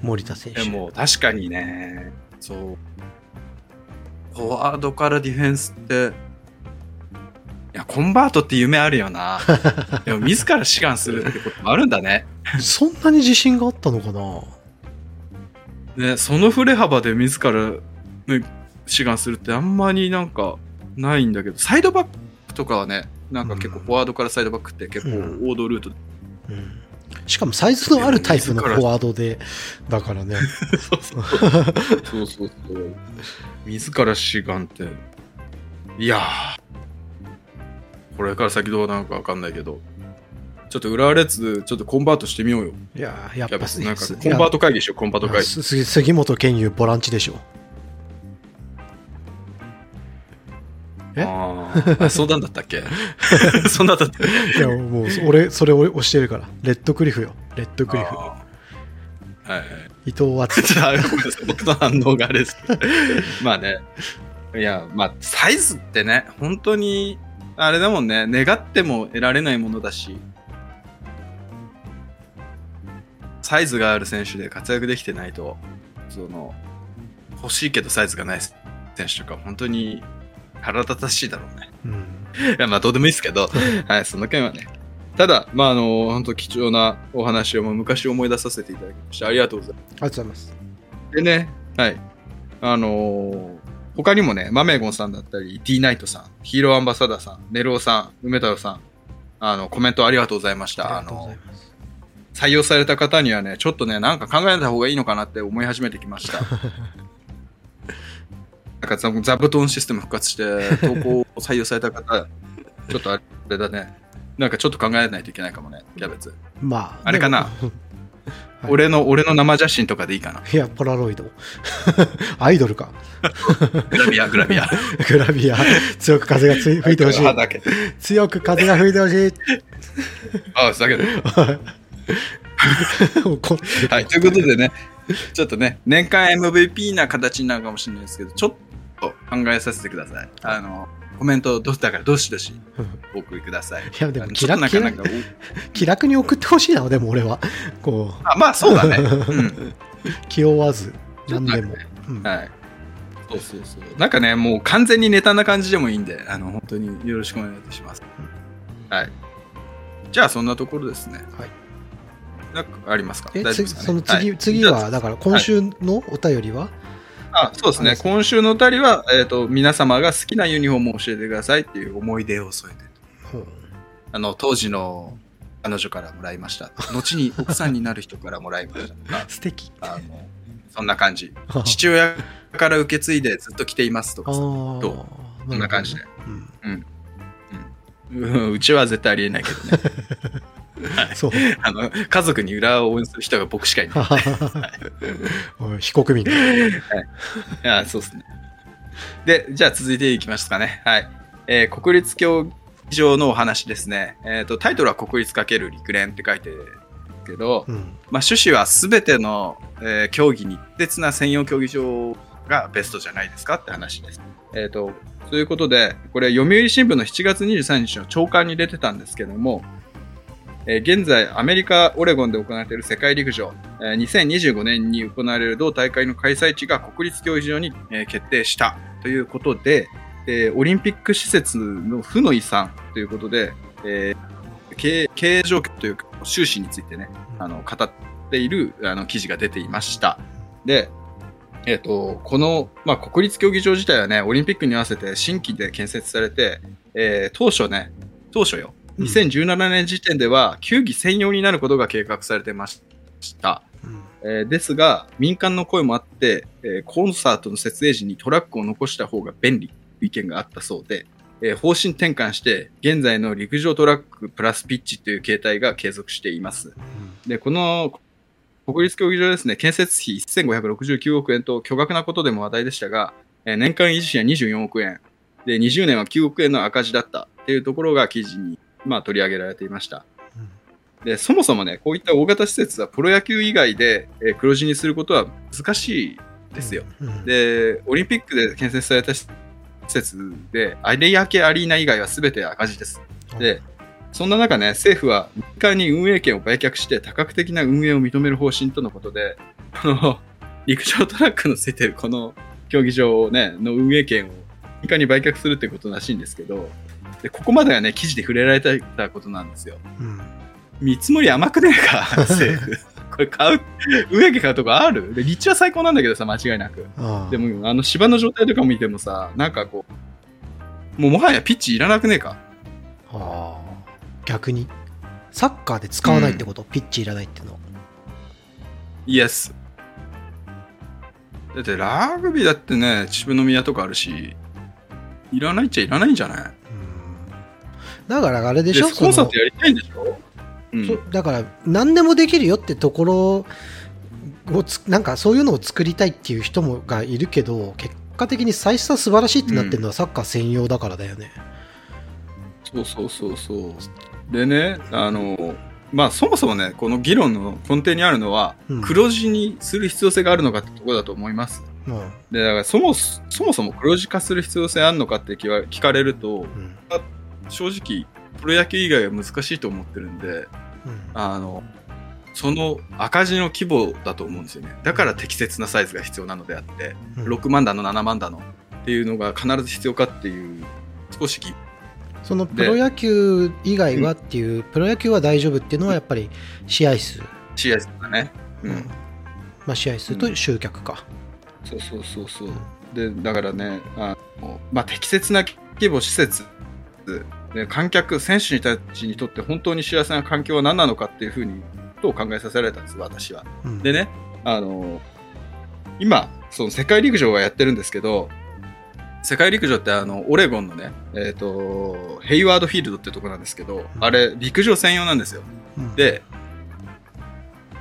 森田選手。でも確かにね、そう、フォワードからディフェンスって、いや、コンバートって夢あるよな。でも自ら志願するってこともあるんだね。そんなに自信があったのかな？ね、その振れ幅で自ら、ね、志願するってあんまりなんかないんだけど、サイドバックとかはね、なんか結構フォワードからサイドバックって結構王道ルート、うん。しかもサイズのあるタイプのフォワードで、だからね。そうそうそうそうそう。自ら志願って。いやー、これから先どうなのかわかんないけど、ちょっと浦和レッズ、ちょっとコンバートしてみようよ。いやー、やっぱなんかコンバート会議しよう、コンバート会議。杉本健佑ボランチでしょ。え？あそうなんだったっけ？そんなんだったっけいや、もう、俺、それ俺押してるから。レッドクリフよ。レッドクリフ。はいはい。伊藤敦 僕の反応があれです。まあね。いや、まあ、サイズってね、本当に、あれだもんね、願っても得られないものだし、サイズがある選手で活躍できてないと、その、欲しいけどサイズがない選手とか、本当に腹立たしいだろうね。うん。いや、まあ、どうでもいいですけど、はい、その件はね。ただ、まあ、あの、本当貴重なお話をもう昔思い出させていただきました。ありがとうございます。ありがとうございます。でね、はい。あのー他にもね、マメゴンさんだったり、D ナイトさん、ヒーローアンバサダーさん、ネローさん、梅太郎さん、あの、コメントありがとうございました。あの。採用された方にはね、ちょっとね、なんか考えた方がいいのかなって思い始めてきました。なんか座座布団システム復活して、投稿を採用された方、ちょっとあれだね。なんかちょっと考えないといけないかもね、キャベツ。まあ、あれかな？はい俺の、俺の生写真とかでいいかな。いや、ポラロイド。アイドルか。グラビア、グラビア。グラビア。強く風が吹いてほしい。強く風が吹いてほしい。あ、だけど。こはい、ということでね、ちょっとね、年間 MVP な形になるかもしれないですけど、ちょっと考えさせてください。あの、コメントどうだからどしどしお送りください。いやでもあのちょっとなんか気楽なんか気楽に送ってほしいな、でも俺は。こう、あまあそうだね。うん。気負わず、何でも。うんはい。そうそうそう。なんかね、もう完全にネタな感じでもいいんで、あの、本当によろしくお願いします。はい。じゃあ、そんなところですね。はい。なんかありますか？え、ね、次その次、はい次は、だから今週のお便りは、あそうですね。今週のお便りは、えっ、と、皆様が好きなユニフォームを教えてくださいっていう思い出を添えて。うんあの、当時の彼女からもらいました。後に奥さんになる人からもらいました。素敵。あの、そんな感じ。父親から受け継いでずっと着ていますとかそんな感じで。うんうんうちは絶対ありえないけどね。そう。あの、家族に裏を応援する人が僕しかいない。非国民だ。いや、そうですね。で、じゃあ続いていきますかね。はい。えー国立競技場のお話ですね。えっ、と、タイトルは国立×陸連って書いてるけど、うん。まあ、趣旨は全ての、えー競技に適切な専用競技場がベストじゃないですかって話です。えっ、と、ということで、これ、読売新聞の7月23日の朝刊に出てたんですけども、現在、アメリカ・オレゴンで行われている世界陸上、え2025年に行われる同大会の開催地が国立競技場に、決定したということで、オリンピック施設の負の遺産ということで、経営状況というか、収支についてね、あの語っているあの記事が出ていました。で、えっ、と、この、まあ、国立競技場自体はね、オリンピックに合わせて新規で建設されて、えー当初ね、当初よ、2017年時点では球技専用になることが計画されてました。うんえーですが、民間の声もあって、えーコンサートの設営時にトラックを残した方が便利という意見があったそうで、えー方針転換して、現在の陸上トラックプラスピッチという形態が継続しています。で、この国立競技場ですね、建設費1569億円と巨額なことでも話題でしたが、えー年間維持費は24億円。で、20年は9億円の赤字だったっていうところが記事に、まあ、取り上げられていました。で、そもそもね、こういった大型施設はプロ野球以外で、えー黒字にすることは難しいですよ。。うん、で、オリンピックで建設された施設で、有明アリーナ以外は全て赤字です。で、そんな中ね、政府は民間に運営権を売却して多角的な運営を認める方針とのことで、この 陸上トラックのついてるこの競技場をね、の運営権を民間に売却するってことらしいんですけど、でここまではね、記事で触れられてたことなんですよ。うん見積もり甘くねえか、政府。これ買う、運営権買うとこある？で立地は最高なんだけどさ、間違いなく。でも、あの芝の状態とか見てもさ、なんかこう、もうもはやピッチいらなくねえか？ああ逆にサッカーで使わないってこと、ピッチいらないっていうのはイエス。だってラグビーだってね、秩父宮とかあるし、いらないっちゃいらないんじゃない？うんだからあれででしょコンサートやりたいんでしょ？うんそだから何でもできるよってところをつなんかそういうのを作りたいっていう人もがいるけど結果的に最初は素晴らしいってなってるのはサッカー専用だからだよね。そうそうそうそう。でね、あの、まあそもそもね、この議論の根底にあるのは、うん黒字にする必要性があるのかってところだと思います。うんで、だからそもそもそも黒字化する必要性あるのかって聞か聞かれると、うん正直、プロ野球以外は難しいと思ってるんで、うんあの、その赤字の規模だと思うんですよね。だから適切なサイズが必要なのであって、うん6万だの7万だのっていうのが必ず必要かっていう、少し疑そのプロ野球以外はっていう、プロ野球は大丈夫っていうのはやっぱり試合数、試合数だね。うん。まあ、試合数と集客か。そうそうそうそう。で、だからね、あのまあ、適切な規模、施設、で観客、選手たちにとって本当に幸せな環境は何なのかっていうふうに、と考えさせられたんです、私は。うんでね、あの、今、その世界陸上がやってるんですけど、世界陸上ってあの、オレゴンのね、えっ、と、ヘイワードフィールドってとこなんですけど、あれ、陸上専用なんですよ。うんで、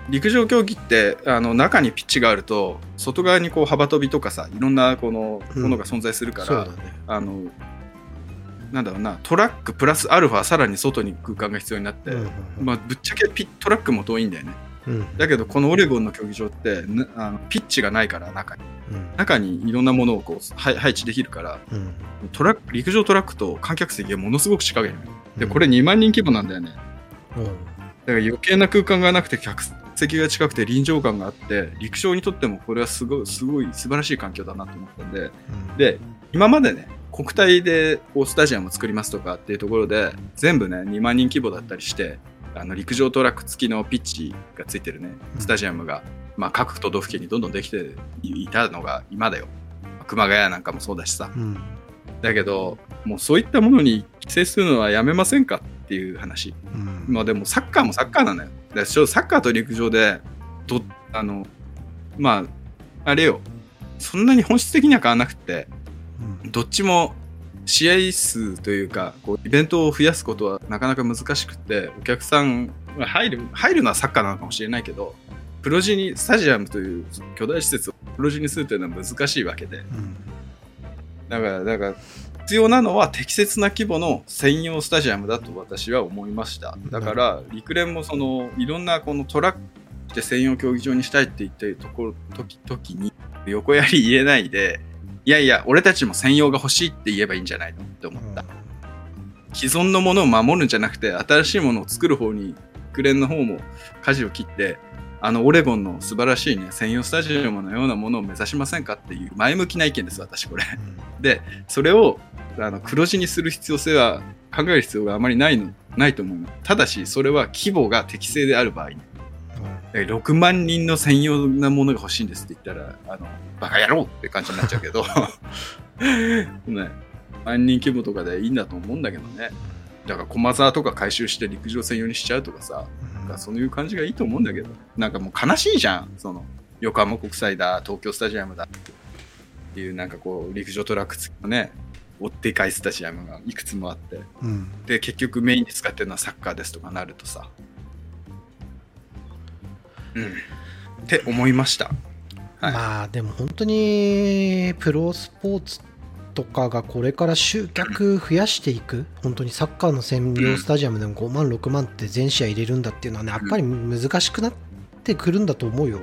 陸上競技ってあの中にピッチがあると外側にこう幅跳びとかさいろんなこのうんものが存在するから、そうだね。あのなんだろうなトラックプラスアルファさらに外に空間が必要になって、うんまあ、ぶっちゃけピトラックも遠いんだよね。うん。だけどこのオレゴンの競技場ってなあのピッチがないから中に。うん。中にいろんなものをこう配配置できるからうん。トラック陸上トラックと観客席がものすごく近いのよでうん。これ2万人規模なんだよね。うん。だから余計な空間がなくて客席が近くて臨場感があって陸上にとってもこれはすごいすごい素晴らしい環境だなと思ったんで。うん。で今までね国体でこうスタジアムを作りますとかっていうところで全部ね2万人規模だったりしてあの陸上トラック付きのピッチがついてるねスタジアムが、まあ、各都道府県にどんどんできていたのが今だよ。熊谷なんかもそうだしさ。うん。だけどもうそういったものに規制するのはやめませんかっていう話。うん。まあでもサッカーもサッカーなのよ。だサッカーと陸上で、ど、あの、まあ、あれよ、そんなに本質的には変わらなくて、どっちも試合数というか、こうイベントを増やすことはなかなか難しくて、お客さんが入る、入るのはサッカーなのかもしれないけど、プロジに、スタジアムという巨大施設をプロジにするというのは難しいわけで、うんだから、だから、必要なのは適切な規模の専用スタジアムだと私は思いました。だから、陸連もその、いろんなこのトラックで専用競技場にしたいって言ってるところ、時時に、横やり入れないで、いやいや、俺たちも専用が欲しいって言えばいいんじゃないのって思った。既存のものを守るんじゃなくて、新しいものを作る方に、陸連の方も舵を切って、あのオレゴンの素晴らしいね、専用スタジアムのようなものを目指しませんかっていう前向きな意見です、私これ。で、それをあの黒字にする必要性は考える必要があまりないのないと思うの。ただし、それは規模が適正である場合に、え6万人の専用なものが欲しいんですって言ったら、あの、バカ野郎って感じになっちゃうけど、ね、万人規模とかでいいんだと思うんだけどね。だから駒沢とか回収して陸上専用にしちゃうとかさ、なんかそういう感じがいいと思うんだけど、なんかもう悲しいじゃん。その、横浜国際だ、東京スタジアムだっていうなんかこう、陸上トラック付きのね、追って返すスタジアムがいくつもあって、うん。で、結局メインで使ってるのはサッカーですとかなるとさ、うん、って思いました。はい。まあでも本当にプロスポーツとかがこれから集客増やしていく本当にサッカーの専用スタジアムでも5万6万って全試合入れるんだっていうのはねやっぱり難しくなってくるんだと思うよ。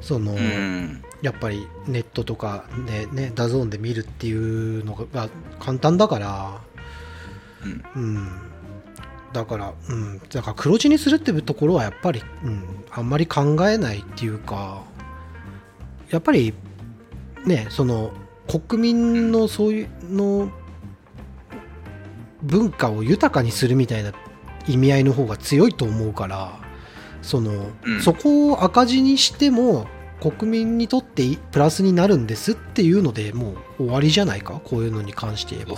その、うん、やっぱりネットとかでね DAZN で見るっていうのが簡単だから。うん、うんだから、うん、だから黒字にするっていうところはやっぱり、うん、あんまり考えないっていうかやっぱりねその国民のそういうの文化を豊かにするみたいな意味合いの方が強いと思うからその、うんそこを赤字にしても国民にとっていプラスになるんですっていうのでもう終わりじゃないか？こういうのに関して言えばう。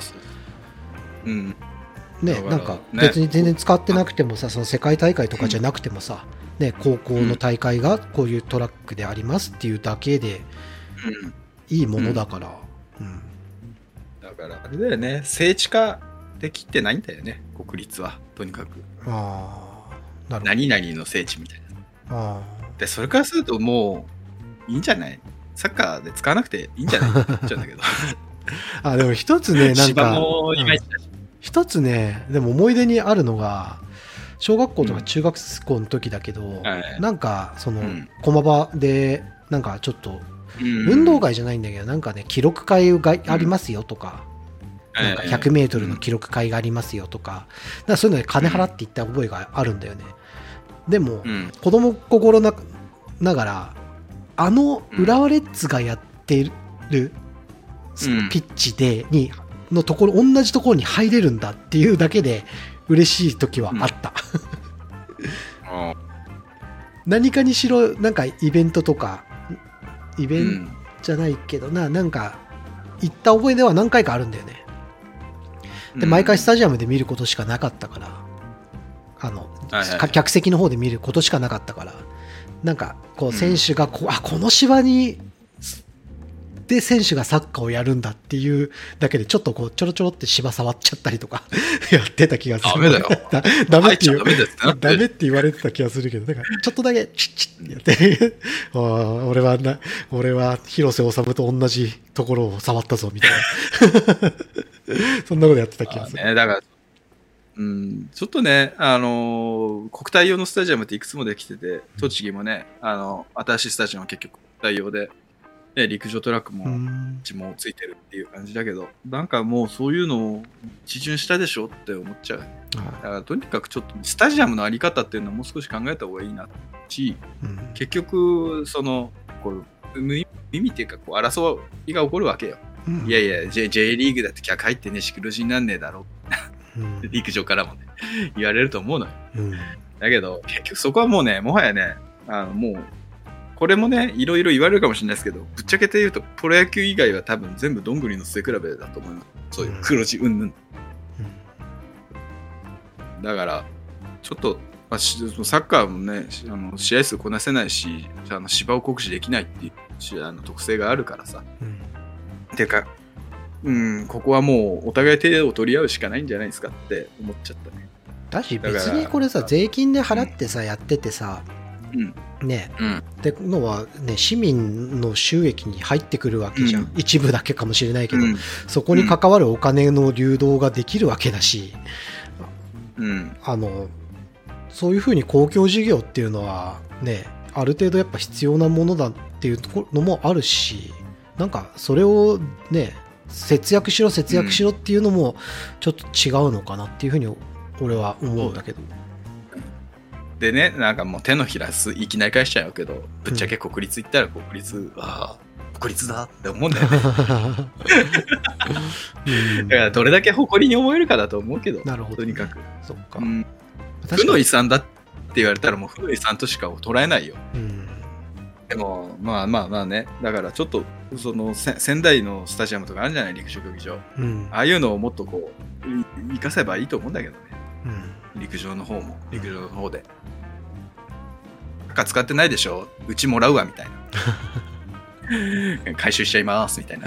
うん。ねなんかね別に全然使ってなくてもさその世界大会とかじゃなくてもさ、ね、高校の大会がこういうトラックでありますっていうだけでうん。いいものだから、うんだから、あれだよね。聖地化できてないんだよね、国立は。とにかく。ああなるほど何々の聖地みたいな。あで、それからするともう、いいんじゃない？サッカーで使わなくていいんじゃない？って思っちゃうんだけど。ああでも一つねなん芝かもいまいちだし。一つねでも思い出にあるのが小学校とか中学校の時だけど、はい。なんかそのうん。駒場でなんかちょっとうん。運動会じゃないんだけどなんかね記録会がありますよとか、なんか100メートルの記録会がありますよとか、だからそういうので金払って行った覚えがあるんだよね。でも、うん。子供心なながら、あの浦和レッズがやってる、うん。ピッチで、に、のところ、同じところに入れるんだっていうだけで嬉しい時はあった。あ何かにしろ、なんかイベントとか、イベンうん。じゃないけどな、なんか、行った覚えでは何回かあるんだよね。で、毎回スタジアムで見ることしかなかったから、あの、客席の方で見ることしかなかったから、なんか、こう、選手がこう、あ、この芝に、で、選手がサッカーをやるんだっていうだけで、ちょっとこう、ちょろちょろって芝触っちゃったりとか、やってた気がする。ダメだよだ ダメって言うダメってなってダメって言われてた気がするけど、なんか、ちょっとだけ、チッチッってやって、ああ俺はな、俺は広瀬治と同じところを触ったぞ、みたいな。そんなことやってた気がする。ね、だから、うん、ちょっとね、あのー国体用のスタジアムっていくつもできてて、栃木もね、あの、新しいスタジアムは結局国体用で、ね、陸上トラックも、うん。地もついてるっていう感じだけど、なんかもうそういうのを一巡したでしょって思っちゃう。だからとにかくちょっとスタジアムのあり方っていうのはもう少し考えた方がいいなし、うん。結局、その、こう、無意味っていうか、こう、争いが起こるわけよ。うん。いやいや、J, J リーグだって客入ってね、し黒字になんねえだろうん。陸上からもね、言われると思うのよ。うん。だけど、結局そこはもうね、もはやね、あの、もう、これもね、いろいろ言われるかもしれないですけど、ぶっちゃけて言うと、プロ野球以外は多分全部どんぐりの背比べだと思います。そういう黒字うんぬん。だから、ちょっと、まあ、しサッカーもね、しあの試合数こなせないし、あの芝を酷使できないっていうしあの特性があるからさ。うんてか、うん、ここはもうお互い手を取り合うしかないんじゃないですかって思っちゃったね。だし別にこれさ税金で払ってさやっててさうん。ねうん。ってのはね市民の収益に入ってくるわけじゃん、うん一部だけかもしれないけど、うん。そこに関わるお金の流動ができるわけだしうん。あのそういうふうに公共事業っていうのはねある程度やっぱ必要なものだっていうところのもあるしなんかそれをね節約しろ節約しろっていうのもちょっと違うのかなっていうふうに俺は思うんだけど、でね、なんかもう手のひらすいきなり返しちゃうけど、ぶっちゃけ国立行ったら国立、ああ、国立だって思うんだよね。うん だからどれだけ誇りに思えるかだと思うけど、なるほどねとにかく。そっか、うん。負の遺産だって言われたらもう負の遺産としか捉えないよ。うんでも、まあまあまあね、だからちょっと、そのせ仙台のスタジアムとかあるんじゃない陸上競技場。うんああいうのをもっとこう、い生かせばいいと思うんだけどね。うん陸上の方も、陸上の方で。赤使ってないでしょ？うちもらうわ、みたいな。回収しちゃいます、みたいな。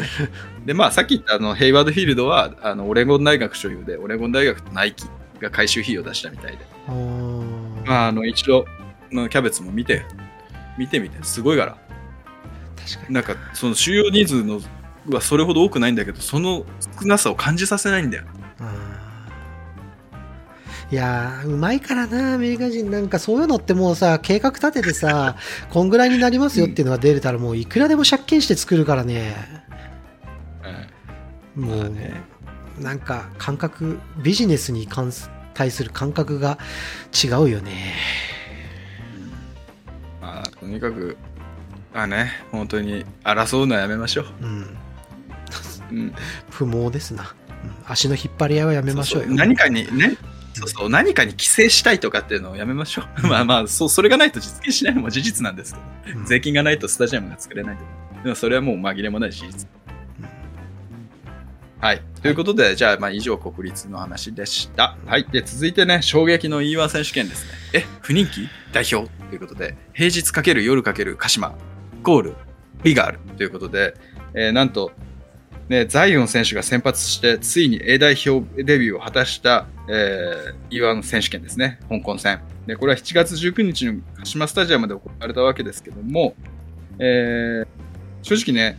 で、まあ、さっき言ったあのヘイワードフィールドは、あのオレゴン大学所有で、オレゴン大学とナイキが回収費用を出したみたいで。まあ、あの、一度、のキャベツも見て、見てみて、すごいから。確かになんか、その収容人数のはそれほど多くないんだけど、その少なさを感じさせないんだよ。いやーうまいからなアメリカ人。なんかそういうのってもうさ計画立ててさ こんぐらいになりますよっていうのが出れたらもういくらでも借金して作るからね。もう、まあねなんか感覚ビジネスに関す対する感覚が違うよね。まあ、とにかく、まあね、本当に争うのはやめましょう。うん。うん、不毛ですな、うん。足の引っ張り合いはやめましょうよ。そうそう何かにね、そうそう、何かに規制したいとかっていうのをやめましょう。まあまあ、そう、それがないと実現しないのも事実なんですけど、うん税金がないとスタジアムが作れないと。でもそれはもう紛れもない事実。はい。ということで、じゃあ、まあ、以上、国立の話でした。はい。で、続いてね、衝撃の E1 選手権ですね。え、不人気？代表ということで、平日かける夜かける鹿島、ゴール、リガールということで、えーなんと、ね、ザイオン選手が先発して、ついに A 代表デビューを果たした、えー、E1 選手権ですね、香港戦。で、これは7月19日の鹿島スタジアムで行われたわけですけども、えー正直ね、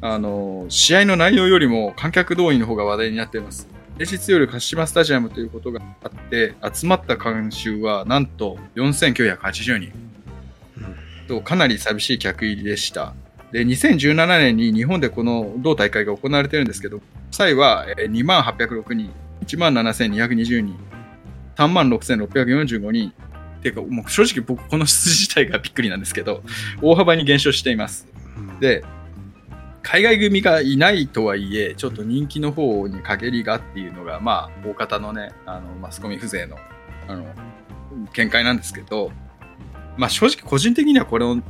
あの、試合の内容よりも観客動員の方が話題になっています。平日夜鹿島スタジアムということがあって、集まった観衆はなんと4980人。とかなり寂しい客入りでした。で、2017年に日本でこの同大会が行われてるんですけど、際はえー2万806人、1万7220人、3万6645人。っていうか、もう正直僕この数字自体がびっくりなんですけど、大幅に減少しています。うんで、海外組がいないとはいえ、ちょっと人気の方に陰りがっていうのが、まあ、大方のね、あの、マスコミ風情の、あの、見解なんですけど、まあ正直個人的にはこれのし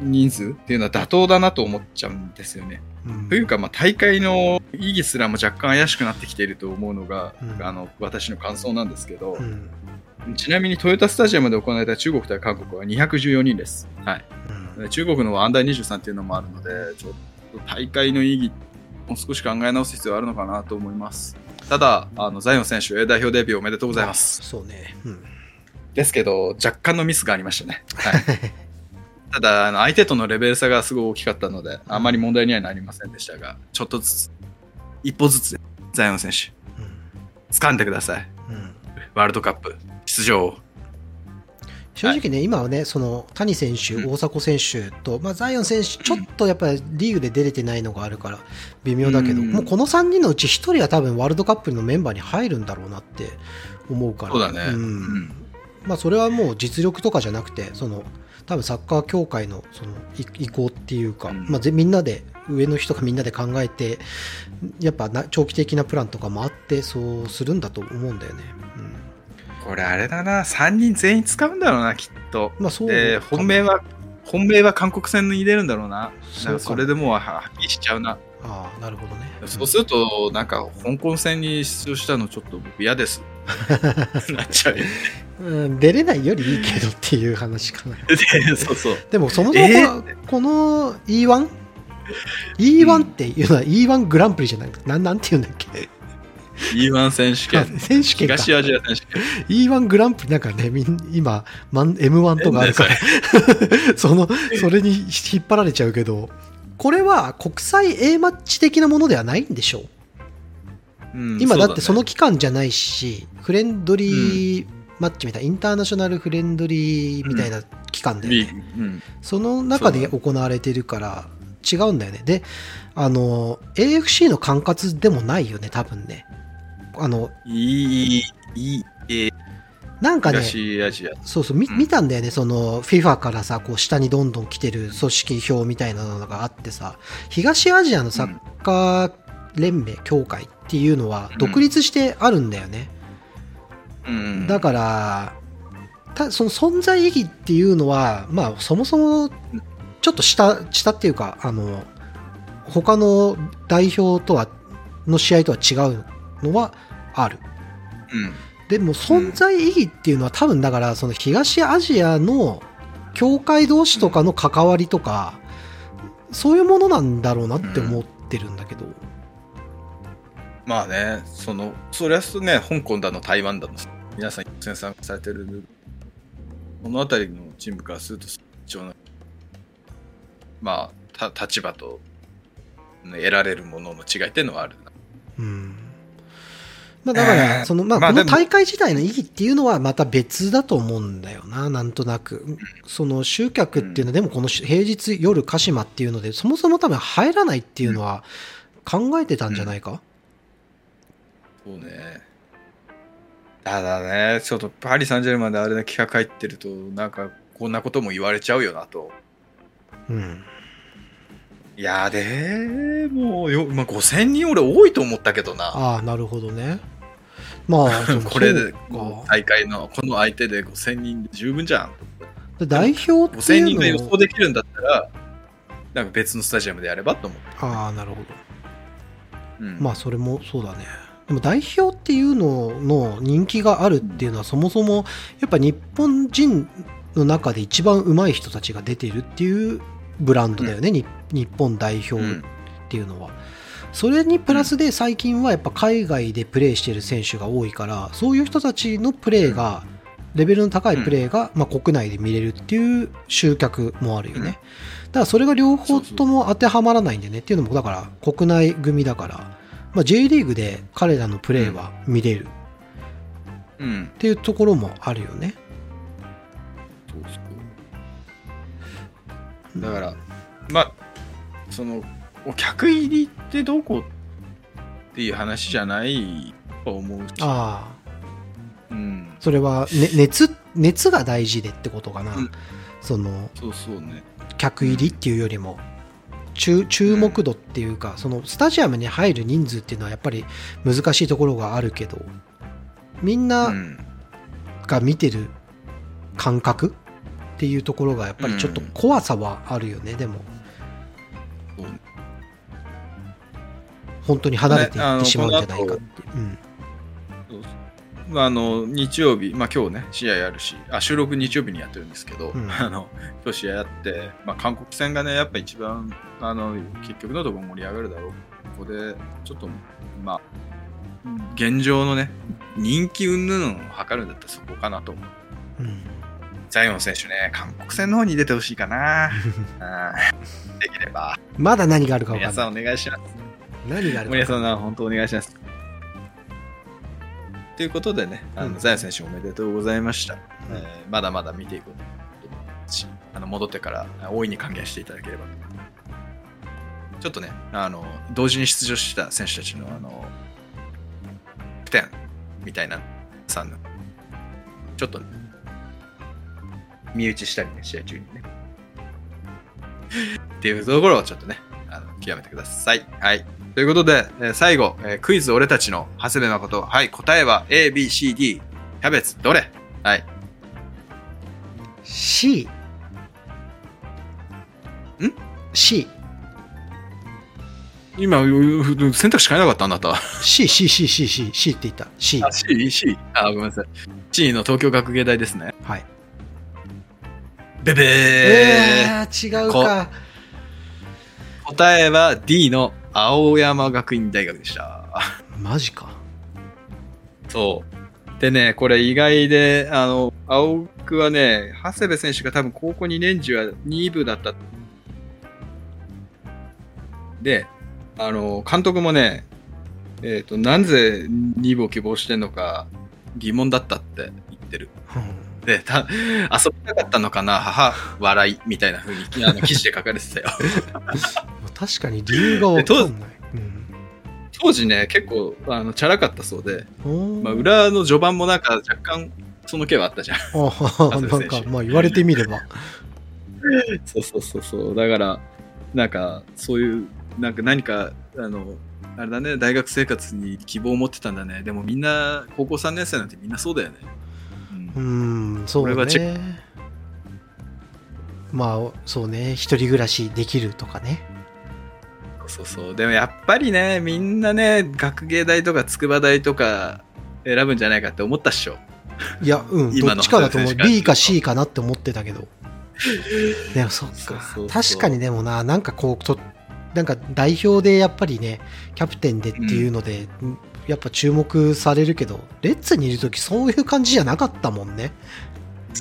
人数っていうのは妥当だなと思っちゃうんですよね。うんというか、まあ大会の意義すらも若干怪しくなってきていると思うのが、うんあの、私の感想なんですけど、うんちなみにトヨタスタジアムで行われた中国対韓国は214人です。はい。うん中国のアンダー23っていうのもあるので、ちょっと大会の意義、もう少し考え直す必要あるのかなと思います。ただ、あの、ザイオン選手、A 代表デビューおめでとうございます。そうね。うんですけど、若干のミスがありましたね。はい。ただ、あの相手とのレベル差がすごい大きかったので、あまり問題にはなりませんでしたが、ちょっとずつ、一歩ずつ、ザイオン選手、掴んでください。うん。うんワールドカップ出場を。正直ね、今はね、その谷選手、うん。大迫選手と、まあ、ザイオン選手、ちょっとやっぱりリーグで出れてないのがあるから、微妙だけど、うん。もうこの3人のうち1人は多分ワールドカップのメンバーに入るんだろうなって思うから、そうだね。んうん。まあ、それはもう実力とかじゃなくて、その多分サッカー協会のそのい意向っていうか、うんまあ、ぜみんなで、上の人がみんなで考えて、やっぱな長期的なプランとかもあって、そうするんだと思うんだよね。うんこれあれだな、3人全員使うんだろうな、きっと。まあ、そうで、か本命は、本命は韓国戦に出るんだろうな。それでもうははっきりしちゃうな。ああ、なるほどね。そうすると、なんか、香港戦に出場したのちょっと僕嫌です。なっちゃう。うん、出れないよりいいけどっていう話かな。でそうそう。でもそもそもこえの,、この E1?E1 E1 っていうのは E1 グランプリじゃないなんなんて言うんだっけ？E1 選手権。選手権か東アジア選手権。E1 グランプリなんかねみん今マン M1 とかあるから そのそれに引っ張られちゃうけどこれは国際 A マッチ的なものではないんでしょう。うん今だってそのう期間じゃないしフレンドリーマッチみたいなインターナショナルフレンドリーみたいな期間で、だね。リーグうん。その中で行われてるから違うんだよね。で、あの、AFC の管轄でもないよね、多分ね。あの、いい、いい、えなんかね。そうそう、みうん見たんだよね、その、FIFA からさ、こう、下にどんどん来てる組織表みたいなのがあってさ、東アジアのサッカー連盟、協会っていうのは、独立してあるんだよね。うんだから、たその存在意義っていうのは、まあ、そもそも、ちょっと下、下っていうか、あの、他の代表とは、の試合とは違うのはある。うん。でも、存在意義っていうのは多分だから、その東アジアの協会同士とかの関わりとか、そういうものなんだろうなって思ってるんだけど。まあね、その、そりゃそうね、香港だの台湾だの、皆さん、予選参加されてる、この辺りのチームからすると、一応な、まあ、た立場と、ね得られるものの違いっていうのはあるな。うん。まあだから、えーその、まあ、この大会自体の意義っていうのはまた別だと思うんだよな、なんとなく。その集客っていうのは、でもこの平日夜鹿島っていうので、そもそも多分入らないっていうのは考えてたんじゃないか、そうね。ただね、ちょっとパリ・サンジェルマンであれだけ企画入ってると、なんか、こんなことも言われちゃうよなと。うん。いやでもよ、まあ、5000人俺多いと思ったけどな。ああ、なるほどね。まあ、そこれで、大会の、この相手で5000人で十分じゃん。で代表って5000人が予想できるんだったら、なんか別のスタジアムでやればと思って。ああ、なるほど。うんまあそれもそうだねでも代表っていうのの人気があるっていうのはそもそもやっぱ日本人の中で一番上手い人たちが出てるっていうブランドだよね、に日本代表っうんていうのは。それにプラスで最近はやっぱ海外でプレーしてる選手が多いからそういう人たちのプレーがレベルの高いプレーがまあ国内で見れるっていう集客もあるよね。だからそれが両方とも当てはまらないんでね。っていうのもだから国内組だから、まあ、J リーグで彼らのプレーは見れる。うん。っていうところもあるよね。だからまあそのお客入りってどこ？っていう話じゃないと思うし。ああ。うん。それは、ね、熱熱が大事でってことかな、うん。そのそうそうね。客入りっていうよりも。注注目度っていうか、そのスタジアムに入る人数っていうのはやっぱり難しいところがあるけどみんうなん。が見てる感覚っていうところがやっぱりちょっと怖さはあるよね、でも。そうね本当に離れていってしまうんじゃないか。っていう、あ、あの日曜日、まあ、今日ね試合あるしあ収録日曜日にやってるんですけど、うん。あの今日試合あって、まあ、韓国戦がねやっぱ一番あの結局のところ盛り上がるだろう。ここでちょっとまあ現状のね人気云々を測るんだったらそこかなと思う。うん。ザイオン選手ね韓国戦の方に出てほしいかな。うん。できれば。まだ何があるか分かない。んお願いします何があるか森谷さん本当お願いします。ということでね、あの、うんザイオン選手おめでとうございました。えーまだまだ見ていこうと思いますし、あの戻ってから大いに還元していただければ。ちょっとね、あの、同時に出場した選手たちの、あの、点みたいなさんの、ちょっと、ね、身内したりね、試合中にね。っていうところをちょっとね、あの極めてください。はい。ということで、えー最後、えークイズ俺たちの長谷部誠。はい、答えは A, B, C, D。キャベツ、どれ？はい。C ん？C 今、う選択肢変えなかったあなた。C C C C C C って言った C あ、C、C。あ、ごめんなさい。C の東京学芸大ですね。はいベベー、えー、違うか答えは D の青山学院大学でした。マジかそう。でね、これ意外で、あの、青くはね、長谷部選手が多分高校2年時は2部だった。で、あの、監督もね、えっ、と、なぜ2部を希望してんのか疑問だったって言ってる。うんで、た遊びたかったのかな母、笑い、みたいな風にあの記事で書かれてたよ。確かに理由が分かんない、うん。当時ね、結構、あの、チャラかったそうで、まあ、裏の序盤もなんか若干、その気はあったじゃん。なんかまあ言われてみれば。そうそうそうそう。だから、なんか、そういう、なんか何か、あの、あれだね、大学生活に希望を持ってたんだね。でもみんな、高校3年生なんてみんなそうだよね。ううんんそうだね。まあそうね。一人暮らしできるとかねそうそう。でもやっぱりね、みんなね、学芸大とか筑波大とか選ぶんじゃないかって思ったっしょ。いやうん どっちかだと思う B か C かなって思ってたけど でもそっか確かにでもななんかこうとなんか代表でやっぱりねキャプテンでっていうので、やっぱ注目されるけどレッツにいる時そういう感じじゃなかったもんね。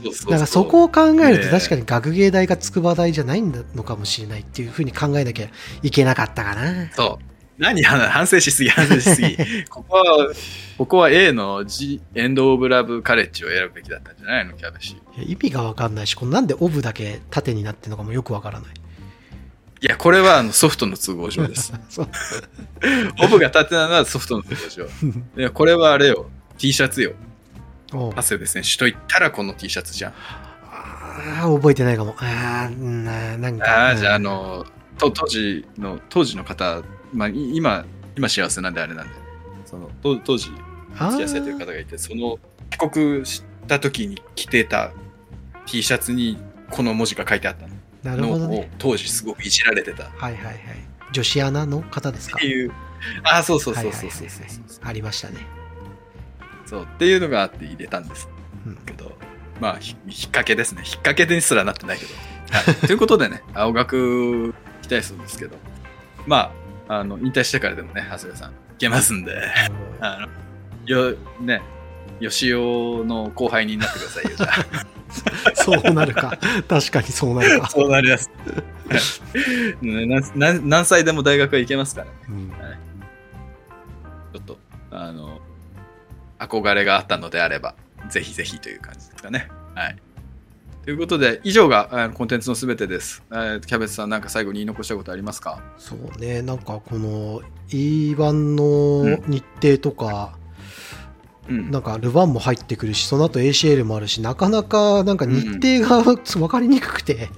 だからそこを考えるとね確かに学芸大が筑波大じゃないのかもしれないっていうふうに考えなきゃいけなかったかな。そう。何反反省しすぎ、反省しすぎ。ここは、ここは A の G、エンド・オブ・ラブ・カレッジを選ぶべきだったんじゃないのキャベシ。意味がわかんないし、このなんでオブだけ縦になってるのかもよくわからない。いや、これはあのソフトの都合上です。オブが縦なのはソフトの都合上。いや、これはあれよ。T シャツよ。おう長谷部選手と言ったらこの T シャツじゃん。あー覚えてないかも。あーうんななんか。ああ、じゃあ、あうんの、と当時の、当時の方、まあ、い今、今幸せなんであれなんで、その、当当時、幸せという方がいて、その、帰国した時に着てた T シャツに、この文字が書いてあったなるほどのをね。当時すごくいじられてたっはいはいはい。女子アナの方ですか？ていうあ、そうそうはいそうそうそうそう。ありましたね。そうっていうのがあって入れたんですうんけど、まあ、ひ引っ掛けですね。引っ掛けにすらなってないけど。はい、ということでね、青学期待するんですけど、まあ、あの、引退してからでもね、長谷部さん、いけますんで、あの、よ、ね、吉尾の後輩になってくださいよ、じゃあ。そうなるか。確かにそうなるか。そうなります。何歳でも大学は行けますから、ね、うんちょっと、あの、憧れがあったのであれば、ぜひぜひという感じですかね。はい。ということで、以上がコンテンツのすべてです。えーキャベツさん、なんか最後に言い残したことありますか？そうね、なんかこの E1 の日程とか、うん。なんかルヴァンも入ってくるし、その後 ACL もあるし、なかなかなんか日程が 分かりにくくて、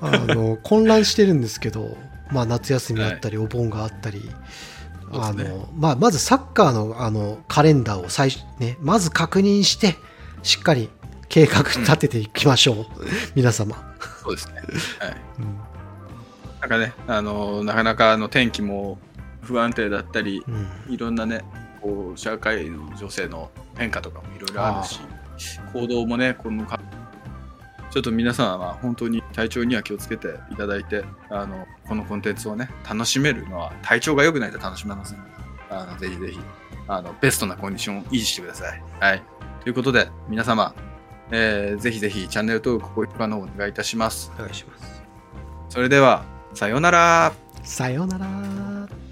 あの混乱してるんですけど、まあ、夏休みあったり、お盆があったり、あそうですねのまあ、まずサッカーのあのカレンダーを最初、ね、まず確認して、しっかり計画立てていきましょう、皆様。そうですね。はい。うんなんかね、あの、なかなかあの天気も不安定だったり、うんいろんなね、こう社会の女性の変化とかもいろいろあるし、行動もね、このかちょっと皆さんは本当に体調には気をつけていただいて、あのこのコンテンツをね、楽しめるのは体調が良くないと楽しめませんので、あのぜひぜひあのベストなコンディションを維持してください。はい。ということで、皆様、えーぜひぜひチャンネル登録、高評価の方お願いいたします。お願いします。それでは、さようなら。さようなら。